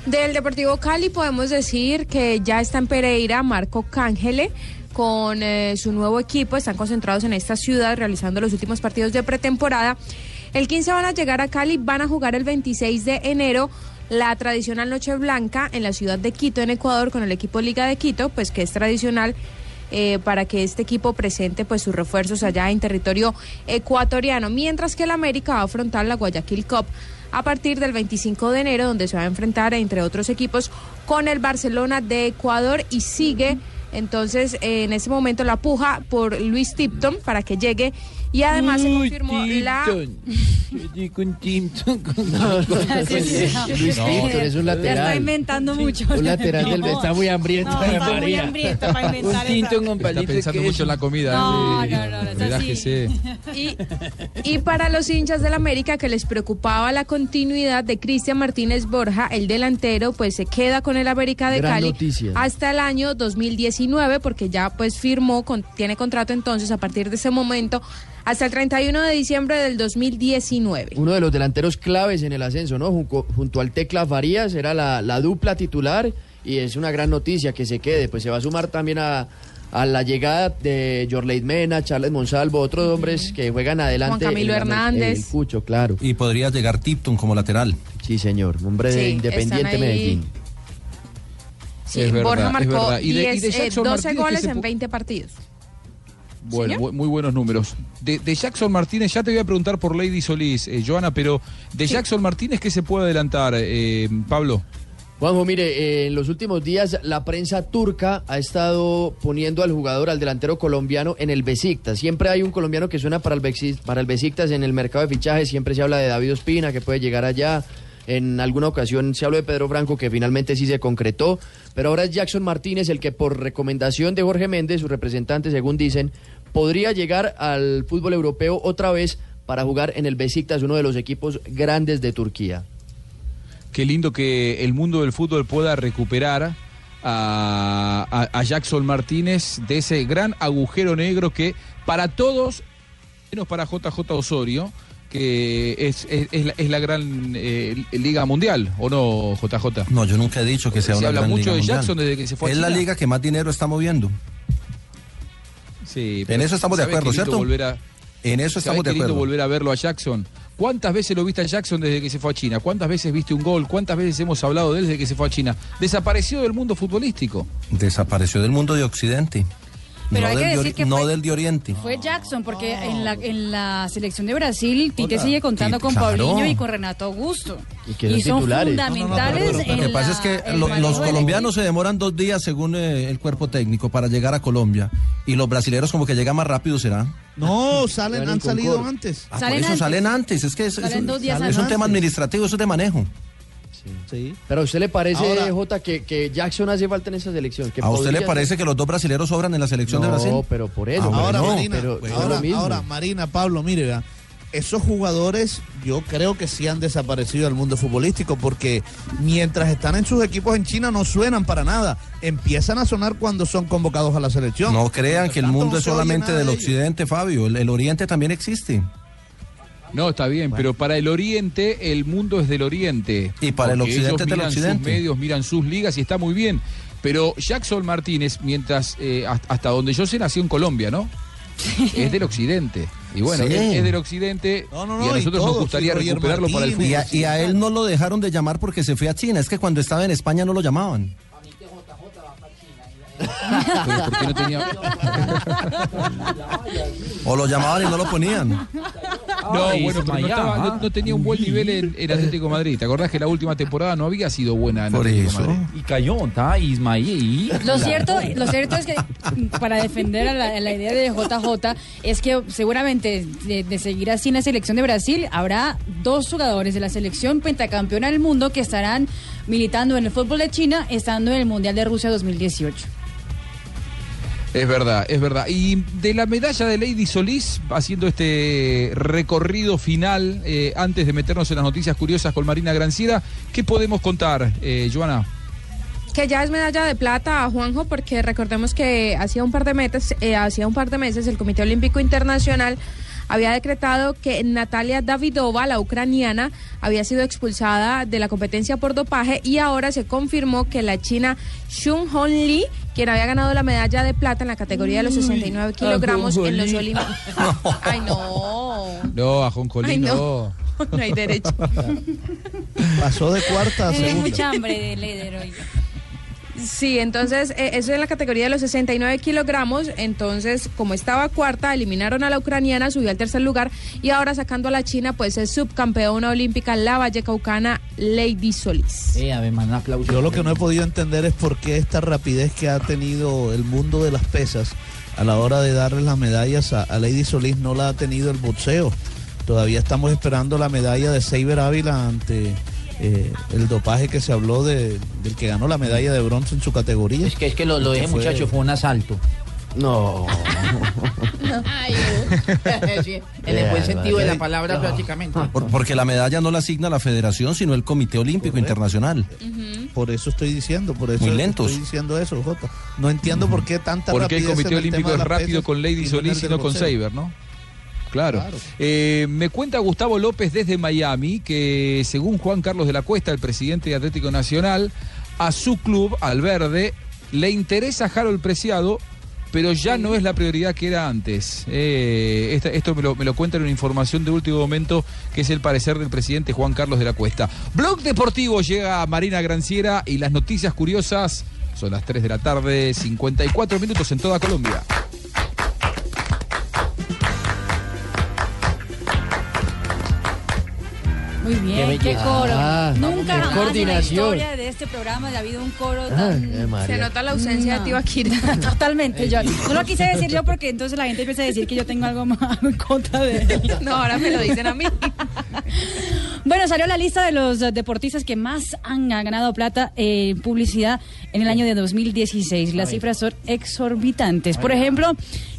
Del Deportivo Cali podemos decir que ya está en Pereira Marco Cángele con eh, su nuevo equipo. Están concentrados en esta ciudad realizando los últimos partidos de pretemporada. El 15 van a llegar a Cali, van a jugar el 26 de enero la tradicional Noche Blanca en la ciudad de Quito, en Ecuador, con el equipo Liga de Quito, pues que es tradicional eh, para que este equipo presente pues sus refuerzos allá en territorio ecuatoriano, mientras que el América va a afrontar la Guayaquil Cup a partir del 25 de enero, donde se va a enfrentar, entre otros equipos, con el Barcelona de Ecuador y sigue entonces en ese momento la puja por Luis Tipton para que llegue y además se confirmó la Luis Víctor es un Ya está lateral. inventando mucho. Un lateral del está muy hambriento. No, está muy hambriento para inventar esa. Está pensando mucho en la comida. No, eh, no, no, relájese. Y, y para los hinchas del América que les preocupaba la continuidad de Cristian Martínez Borja, el delantero, pues se queda con el América de Gran Cali noticia. hasta el año 2019 porque ya pues firmó, con, tiene contrato entonces a partir de ese momento hasta el 31 de diciembre del 2019. Uno de los delanteros claves en el ascenso, ¿no? Junco- junto al Tecla Farías era la, la dupla titular y es una gran noticia que se quede. Pues se va a sumar también a, a la llegada de Jorleid Mena, Charles Monsalvo, otros hombres que juegan adelante. Juan Camilo en la- Hernández. El Cucho, claro. Y podría llegar Tipton como lateral. Sí, señor. Hombre Sí, de Independiente. Medellín. Sí, Es verdad, Borja es marcó verdad. Y de- y 10, de eh, Jackson 12 Martínez, ¿qué goles en pu- 20 partidos. Bueno, muy buenos números. De, de Jackson Martínez, ya te voy a preguntar por Lady Solís, eh, Joana, pero de Jackson Martínez, ¿qué se puede adelantar, eh, Pablo? Juanjo, mire, eh, en los últimos días la prensa turca ha estado poniendo al jugador, al delantero colombiano, en el Besiktas. Siempre hay un colombiano que suena para el, Besiktas, para el Besiktas en el mercado de fichajes. Siempre se habla de David Ospina, que puede llegar allá. En alguna ocasión se habló de Pedro Franco, que finalmente sí se concretó. Pero ahora es Jackson Martínez el que, por recomendación de Jorge Méndez, su representante, según dicen, podría llegar al fútbol europeo otra vez para jugar en el Besiktas, uno de los equipos grandes de Turquía. Qué lindo que el mundo del fútbol pueda recuperar a, a- a Jackson Martínez de ese gran agujero negro que para todos, menos para JJ Osorio, que es, es- es la, es la gran eh, liga mundial, ¿o no, JJ? No, yo nunca he dicho que sea Se una habla gran mucho liga de mundial. Jackson desde que se fue a Es la liga que más dinero está moviendo. Sí, En eso estamos de ¿sabes acuerdo, ¿cierto? volver a- En eso ¿sabes estamos de acuerdo. volver a verlo a Jackson. ¿Cuántas veces lo viste a Jackson desde que se fue a China? ¿Cuántas veces viste un gol? ¿Cuántas veces hemos hablado de él desde que se fue a China? Desapareció del mundo futbolístico. Desapareció del mundo de Occidente. Pero no hay que del, de decir que no fue- del de Oriente. Fue Jackson, porque en, la, en la selección de Brasil, Tite Hola. sigue contando Sí, con claro. Paulinho y con Renato Augusto. Y que son son titulares. fundamentales Lo en que pasa la- es que lo- los colombianos se demoran dos días según eh, el cuerpo técnico para llegar a Colombia y los brasileños como que llegan más rápido, ¿será? No, salen, Salen han salido Cor- antes. Ah, por Salen eso antes. salen antes, es que es, Salen es- un tema administrativo, eso es de manejo. Sí. Pero a usted le parece, Ahora- Jota, que, que Jackson hace falta en esa selección. Que ¿A usted le parece ser- que los dos brasileños sobran en la selección de No, Brasil? pero por eso. Ah, Ahora, Marina, pero- pues, ahora, Marina, Pablo, mire, esos jugadores yo creo que sí han desaparecido del mundo futbolístico porque mientras están en sus equipos en China no suenan para nada. Empiezan a sonar cuando son convocados a la selección. No crean que el mundo no es solamente del ellos. occidente, Fabio. El, el oriente también existe. No, está bien, pero para el Oriente, el mundo es del Oriente. Y para el occidente ellos es del miran occidente. sus medios, miran sus ligas y está muy bien. Pero Jackson Martínez, mientras eh, hasta hasta donde yo sé, nació en Colombia, ¿no? Es del occidente. Y bueno, Sí. él es del occidente no, y a y nosotros nos gustaría recuperarlo para el fútbol. Y a, y a él no lo dejaron de llamar porque se fue a China. Es que cuando estaba en España no lo llamaban. Pero ¿por qué no tenía- O lo llamaban y no lo ponían. No, Ay, bueno, pero no, Ismael, estaba- no- no tenía un buen nivel en, en Atlético de Madrid. ¿Te acordás que la última temporada no había sido buena en Por Atlético eso. Madrid? Y cayó, está Ismael. Lo cierto, lo cierto es que para defender a la, a la idea de JJ es que seguramente de, de seguir así en la selección de Brasil habrá dos jugadores de la selección pentacampeona del mundo que estarán militando en el fútbol de China estando en el Mundial de Rusia 2018. Es verdad, es verdad. Y de la medalla de Lady Solís, haciendo este recorrido final, eh, antes de meternos en las noticias curiosas con Marina Granciera, ¿qué podemos contar, eh, Joana? que ya es medalla de plata Juanjo porque recordemos que hacía un par de meses, eh, hacía un par de meses el Comité Olímpico Internacional había decretado que Natalia Davidova, la ucraniana, había sido expulsada de la competencia por dopaje y ahora se confirmó que la china Xun Hon Lee, quien había ganado la medalla de plata en la categoría de los 69 kilogramos en los Olímpicos. Ay, no. No, a Joncolí Ay, no. no. No hay derecho. Pasó de cuarta a Tiene segunda. mucha hambre de líder hoy. Sí, entonces eh, eso es en la categoría de los 69 kilogramos. Entonces, como estaba cuarta, eliminaron a la ucraniana, subió al tercer lugar y ahora sacando a la China, pues es subcampeona olímpica la vallecaucana Lady Solís. Eh, además, un aplauso. Yo lo que no he podido entender es por qué esta rapidez que ha tenido el mundo de las pesas a la hora de darle las medallas a, a Lady Solís no la ha tenido el boxeo. Todavía estamos esperando la medalla de Seiber Ávila ante eh, el dopaje que se habló de, del que ganó la medalla de bronce en su categoría. Es que, es que lo, lo de Que ese fue- muchacho fue un asalto. No. Sí, en el buen sentido de la palabra, prácticamente. Por- porque la medalla no la asigna la federación, sino el Comité Olímpico Internacional. Por eso estoy diciendo, por eso Muy lentos. estoy diciendo eso, Jota. No entiendo por qué tanta Porque el Comité Olímpico es rápido con Lady no Solís y no con. Saber, ¿no? Claro. Eh, me cuenta Gustavo López desde Miami que según Juan Carlos de la Cuesta, el presidente de Atlético Nacional, a su club, al verde, le interesa Harold Preciado, pero ya no es la prioridad que era antes. Eh, esta- esto me lo, me lo cuenta en una información de último momento, que es el parecer del presidente Juan Carlos de la Cuesta. Blog Deportivo llega a Marina Granciera y las noticias curiosas son las 3 de la tarde, 54 minutos en toda Colombia. Muy bien, Qué coro. Ah, Nunca jamás en la historia de este programa ha habido un coro Ay, tan... eh. Se nota la ausencia de Tibaquira. Totalmente, yo no lo quise decir yo porque entonces la gente empieza a decir que yo tengo algo más en contra de él. No, ahora me lo dicen a mí. Bueno, salió la lista de los eh, deportistas que más han ganado plata en publicidad en el año de 2016. Las cifras son exorbitantes. Por ejemplo,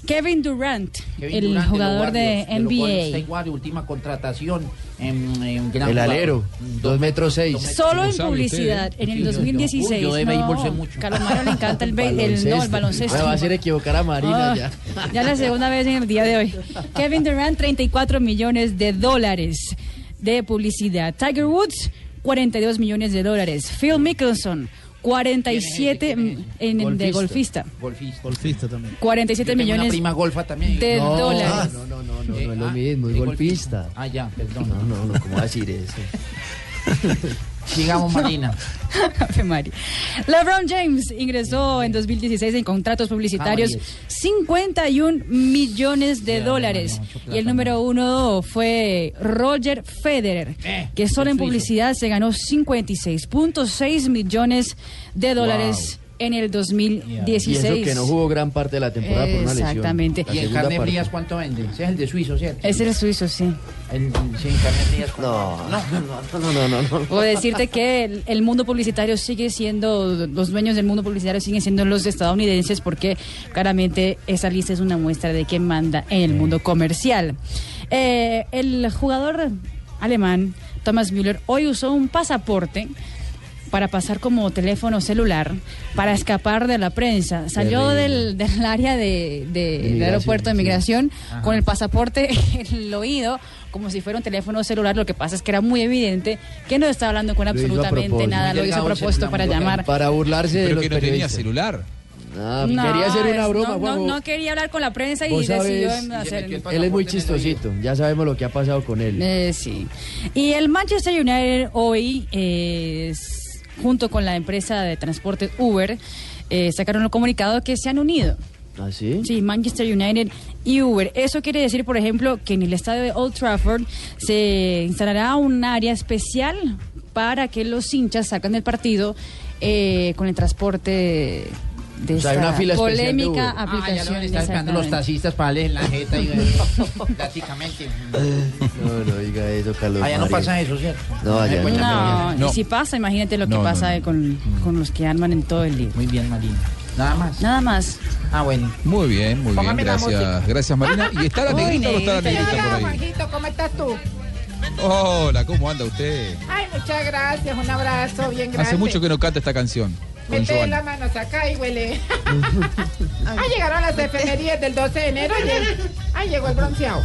Kevin Durant, Kevin el Durant jugador de Warriors, NBA. State Warriors, última contratación. En, en gran El alero, dos metros seis. Solo en publicidad, usted, en el Yo- yo- 2016. uy, yo de no, béisbol sé mucho. Carlos Mario le encanta el, el- no, el baloncesto. Me va a hacer equivocar a Marina Ah, ya. Ya la segunda vez en el día de hoy. Kevin Durant, 34 millones de dólares de publicidad. Tiger Woods, 42 millones de dólares. Phil Mickelson, 47 en, en- de golfista. Golfista. Golfista también. 47 Yo tengo millones una prima golfa también. de No, dólares. No, no, no, no, Eh, no es lo ah, mismo, es es golfista. Ah, ya, perdón. No, no, no, ¿cómo va a decir eso? Sigamos, Marina. LeBron James ingresó en 2016 en contratos publicitarios Ah, 51 millones de dólares. Y el número uno fue Roger Federer, Eh, que solo en publicidad se ganó 56.6 millones de dólares en el 2016. Y eso que no jugó gran parte de la temporada por una lesión. Exactamente. ¿Y el carne frías cuánto vende? Ese es el de suizo, ¿cierto? Es el suizo, sí. El, sí, carne frías. No, no, no, no, no, no. Puedo decirte que el, el mundo publicitario sigue siendo, los dueños del mundo publicitario siguen siendo los estadounidenses porque claramente esa lista es una muestra de quién manda en el mundo comercial. Eh, el jugador alemán Thomas Müller hoy usó un pasaporte para pasar como teléfono celular para escapar de la prensa. Salió del, del área de, de- del aeropuerto de migración con el pasaporte en el oído como si fuera un teléfono celular. Lo que pasa es que era muy evidente que no estaba hablando con absolutamente nada. Lo hizo a propósito para la- llamar. Para burlarse de Pero los que no tenía periodistas. celular. Ah, No, quería hacer una broma, no, no, no quería hablar con la prensa y decidió sabes, hacer. Él es muy chistosito, ya sabemos lo que ha pasado con él. Eh, sí. Y el Manchester United hoy, eh, junto con la empresa de transporte Uber, eh, sacaron un comunicado que se han unido. ¿Ah, sí? Sí, Manchester United y Uber. Eso quiere decir, por ejemplo, que en el estadio de Old Trafford se instalará un área especial para que los hinchas salgan del partido eh, con el transporte de O sea, hay esta una fila especial de polémica Uber. Ah, ya aplicación. lo están esperando los taxistas para darle en la jeta y prácticamente. No, no diga eso, Carlos. Allá no Mario. pasa eso, ¿cierto? No, allá no. No, No. y si pasa, imagínate lo que No, no, pasa no. eh, Con, con los que arman en todo el día. Muy bien, Marina. Nada más. Nada más. Ah, bueno. Muy bien, muy bien. Póngame la Gracias, gracias Marina. ¿Y está la Uy, negrita o no está la negrita. negrita por ahí? Juanjito, ¿cómo estás tú? Hola, ¿cómo anda usted? Ay, muchas gracias, un abrazo bien grande. Hace mucho que no canta esta canción. Mete las manos acá y huele. ah, llegaron las efemérides del 12 de enero y el- ah, llegó el bronceado.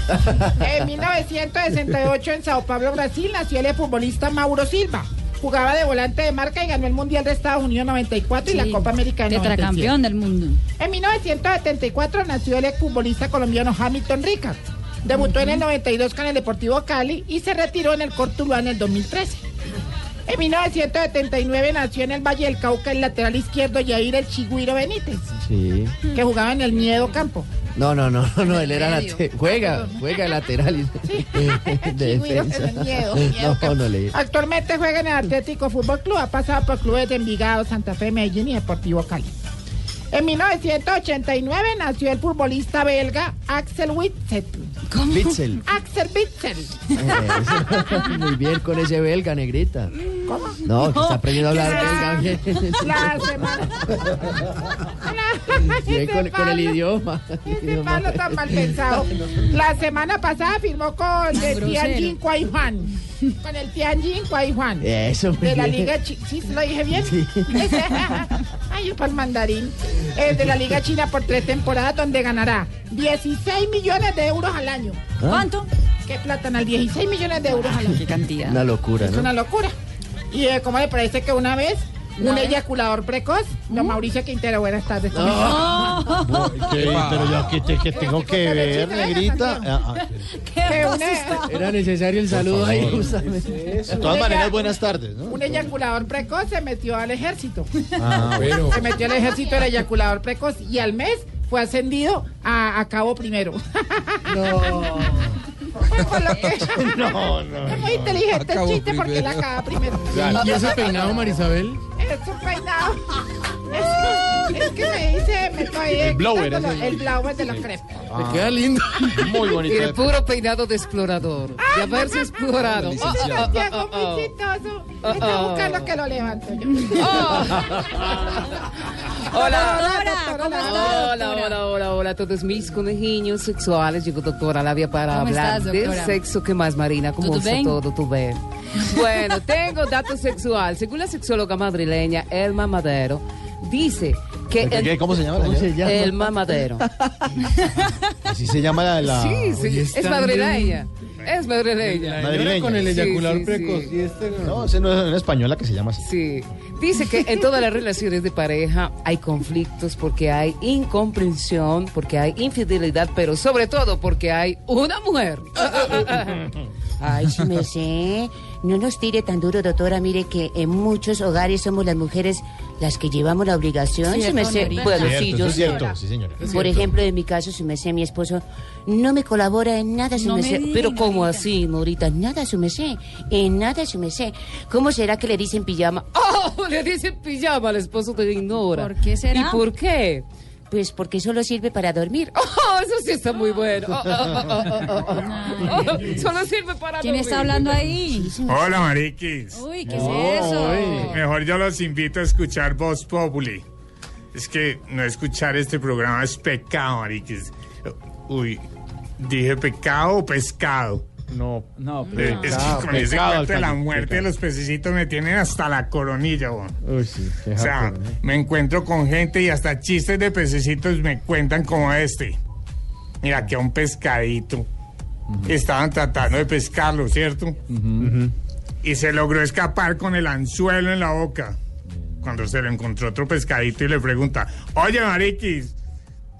En 1968 en Sao Paulo, Brasil, nació el futbolista Mauro Silva. Jugaba de volante de marca y ganó el Mundial de Estados Unidos 94 y la Sí, Copa 97. Tetracampeón del mundo. En 1974 nació el exfutbolista colombiano Hamilton Ricard. Debutó en el 92 con el Deportivo Cali y se retiró en el Cortuluá en el 2013. En 1979 nació en el Valle del Cauca el lateral izquierdo Yair el Chigüiro Benítez, Sí. que jugaba en el Miedo Campo. No, no, no, no, él era late- juega, juega de lateral y de defensa. es el miedo, miedo No, no le. Actualmente juega en el Atlético Fútbol Club, ha pasado por clubes de Envigado, Santa Fe, Medellín y Deportivo Cali. En 1989 nació el futbolista belga Axel Witsel. Witsel. Axel Witsel. Eh, Muy bien con ese belga, negrita. ¿Cómo? No, que está aprendiendo a hablar belga. La semana. Con, con el idioma. Ese malo tan mal pensado. La semana pasada firmó con el. Tianjin Huayhuan. Con el Tianjin Huayhuan. Eso, De la. Liga Chi- ¿Sí lo dije bien? Ay, yo para el mandarín. Es de la Liga China por tres temporadas donde ganará 16 millones de euros al año. ¿Ah? ¿Cuánto? ¿Qué platan? 16 millones de euros al año. Qué cantidad. Una locura, Es ¿no? una locura. ¿Y eh, cómo le parece que una vez un eyaculador precoz, don Mauricio Quintero, buenas tardes. ¿cómo está? ¿Qué? Pero yo aquí te, que tengo que ver, negrita. Ah, ah, Que una- Era necesario el saludo ahí, justamente. De todas maneras, buenas tardes, ¿no? Un eyaculador precoz se metió al ejército. Ah, bueno. Se metió al ejército el eyaculador precoz y al mes fue ascendido a, a cabo primero. No. Por lo que... No, no. Es muy inteligente el chiste porque él primero. acaba primero. ¿Y ese peinado, Marisabel? Es un peinado. Es, es que me dice, me estoy El blower, ese. el blower de los crepes. Te queda lindo. Muy Y bonito. de puro peinado de explorador. De haberse explorado. Oh, oh, oh, Santiago, oh, oh. muy chistoso. Oh, Está oh. buscando que lo levanto yo. Hola. Hola, doctora, hola. Hola, hola, hola, hola a todos mis conejinhos sexuales. Llegó doctora Labia para ¿Cómo hablar estás, de doctora? sexo. ¿Qué más, Marina? ¿Cómo ¿Todo está bien? todo? ¿Tú ves? Bueno, tengo datos sexual. Según la sexóloga madrileña Elma Madero, dice que... ¿Qué, el- qué? ¿Cómo se llama? ¿Cómo se llama? Elma Madero. Así se llama la. la... Sí, sí, Oye, es madrileña. Es madrileña. Madrileña. con el Sí, eyaculador sí, precoz. sí. Y este no. No, ese no es una española que se llama así. Sí. Dice que en todas las relaciones de pareja hay conflictos porque hay incomprensión, porque hay infidelidad, pero sobre todo porque hay una mujer. Ay, su merced, no nos tire tan duro, doctora. Mire que en muchos hogares somos las mujeres las que llevamos la obligación. Cierto, su merced, Norita. bueno, Cierto, sí, yo es sé. cierto, sí, señora. Es Por cierto. ejemplo, en mi caso, su merced, mi esposo no me colabora en nada, su No me merced. diga, Pero ¿cómo así, Norita? Nada, su merced. En nada, su merced. ¿Cómo será que le dicen pijama? ¡Oh! Le dicen pijama al esposo que ignora. ¿Por qué será? ¿Y por qué? Pues porque solo sirve para dormir. ¡Oh! Eso sí está muy bueno. Oh, oh, oh, oh, oh, oh. Oh, Solo sirve para ¿Quién dormir. está hablando ahí? Hola, mariquis. Uy, ¿qué es eso? Mejor yo los invito a escuchar Voz Populi. Es que no escuchar este programa es pecado, mariquis. Uy, dije pecado o pescado. No, no, Eh, es que con ese cuento de la muerte de los pececitos me tienen hasta la coronilla, weón. Uy, sí, qué O sea, ¿eh? me encuentro con gente y hasta chistes de pececitos me cuentan como este. Mira, que a un pescadito estaban tratando de pescarlo, ¿cierto? Y se logró escapar con el anzuelo en la boca. Cuando se lo encontró otro pescadito y le pregunta, oye, Mariquis,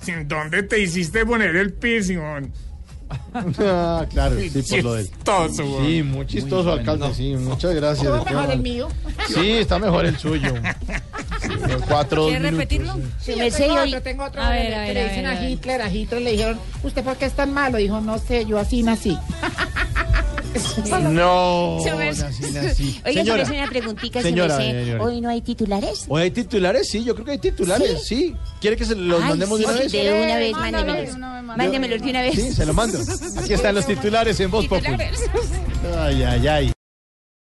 ¿en ¿dónde te hiciste poner el piercing? Weón?" Ah, claro, sí, por lo del. Chistoso, weón. Sí, muy chistoso, alcalde, sí, muchas gracias. ¿Cómo de mejor el mío? Sí, está mejor el suyo. Cuatro, ¿Quieres minutos. repetirlo? Sí, yo tengo otro, tengo otro A ver, a le- ver, le dicen ver, a. Hitler, a Hitler le dijeron, ¿usted por qué es tan malo? Dijo, no sé, yo así nací. No. Oiga, Señora, se me hace una preguntita, señora, señora. Hoy no hay titulares. ¿O hay titulares? Sí, yo creo que hay titulares, sí. ¿Quiere que se los Ay, mandemos de sí, una vez? De una vez, mándemelos. Mándemelos de una vez. Sí, se lo mando. Aquí están los titulares en Voz. Titulares. Ay, ay, ay.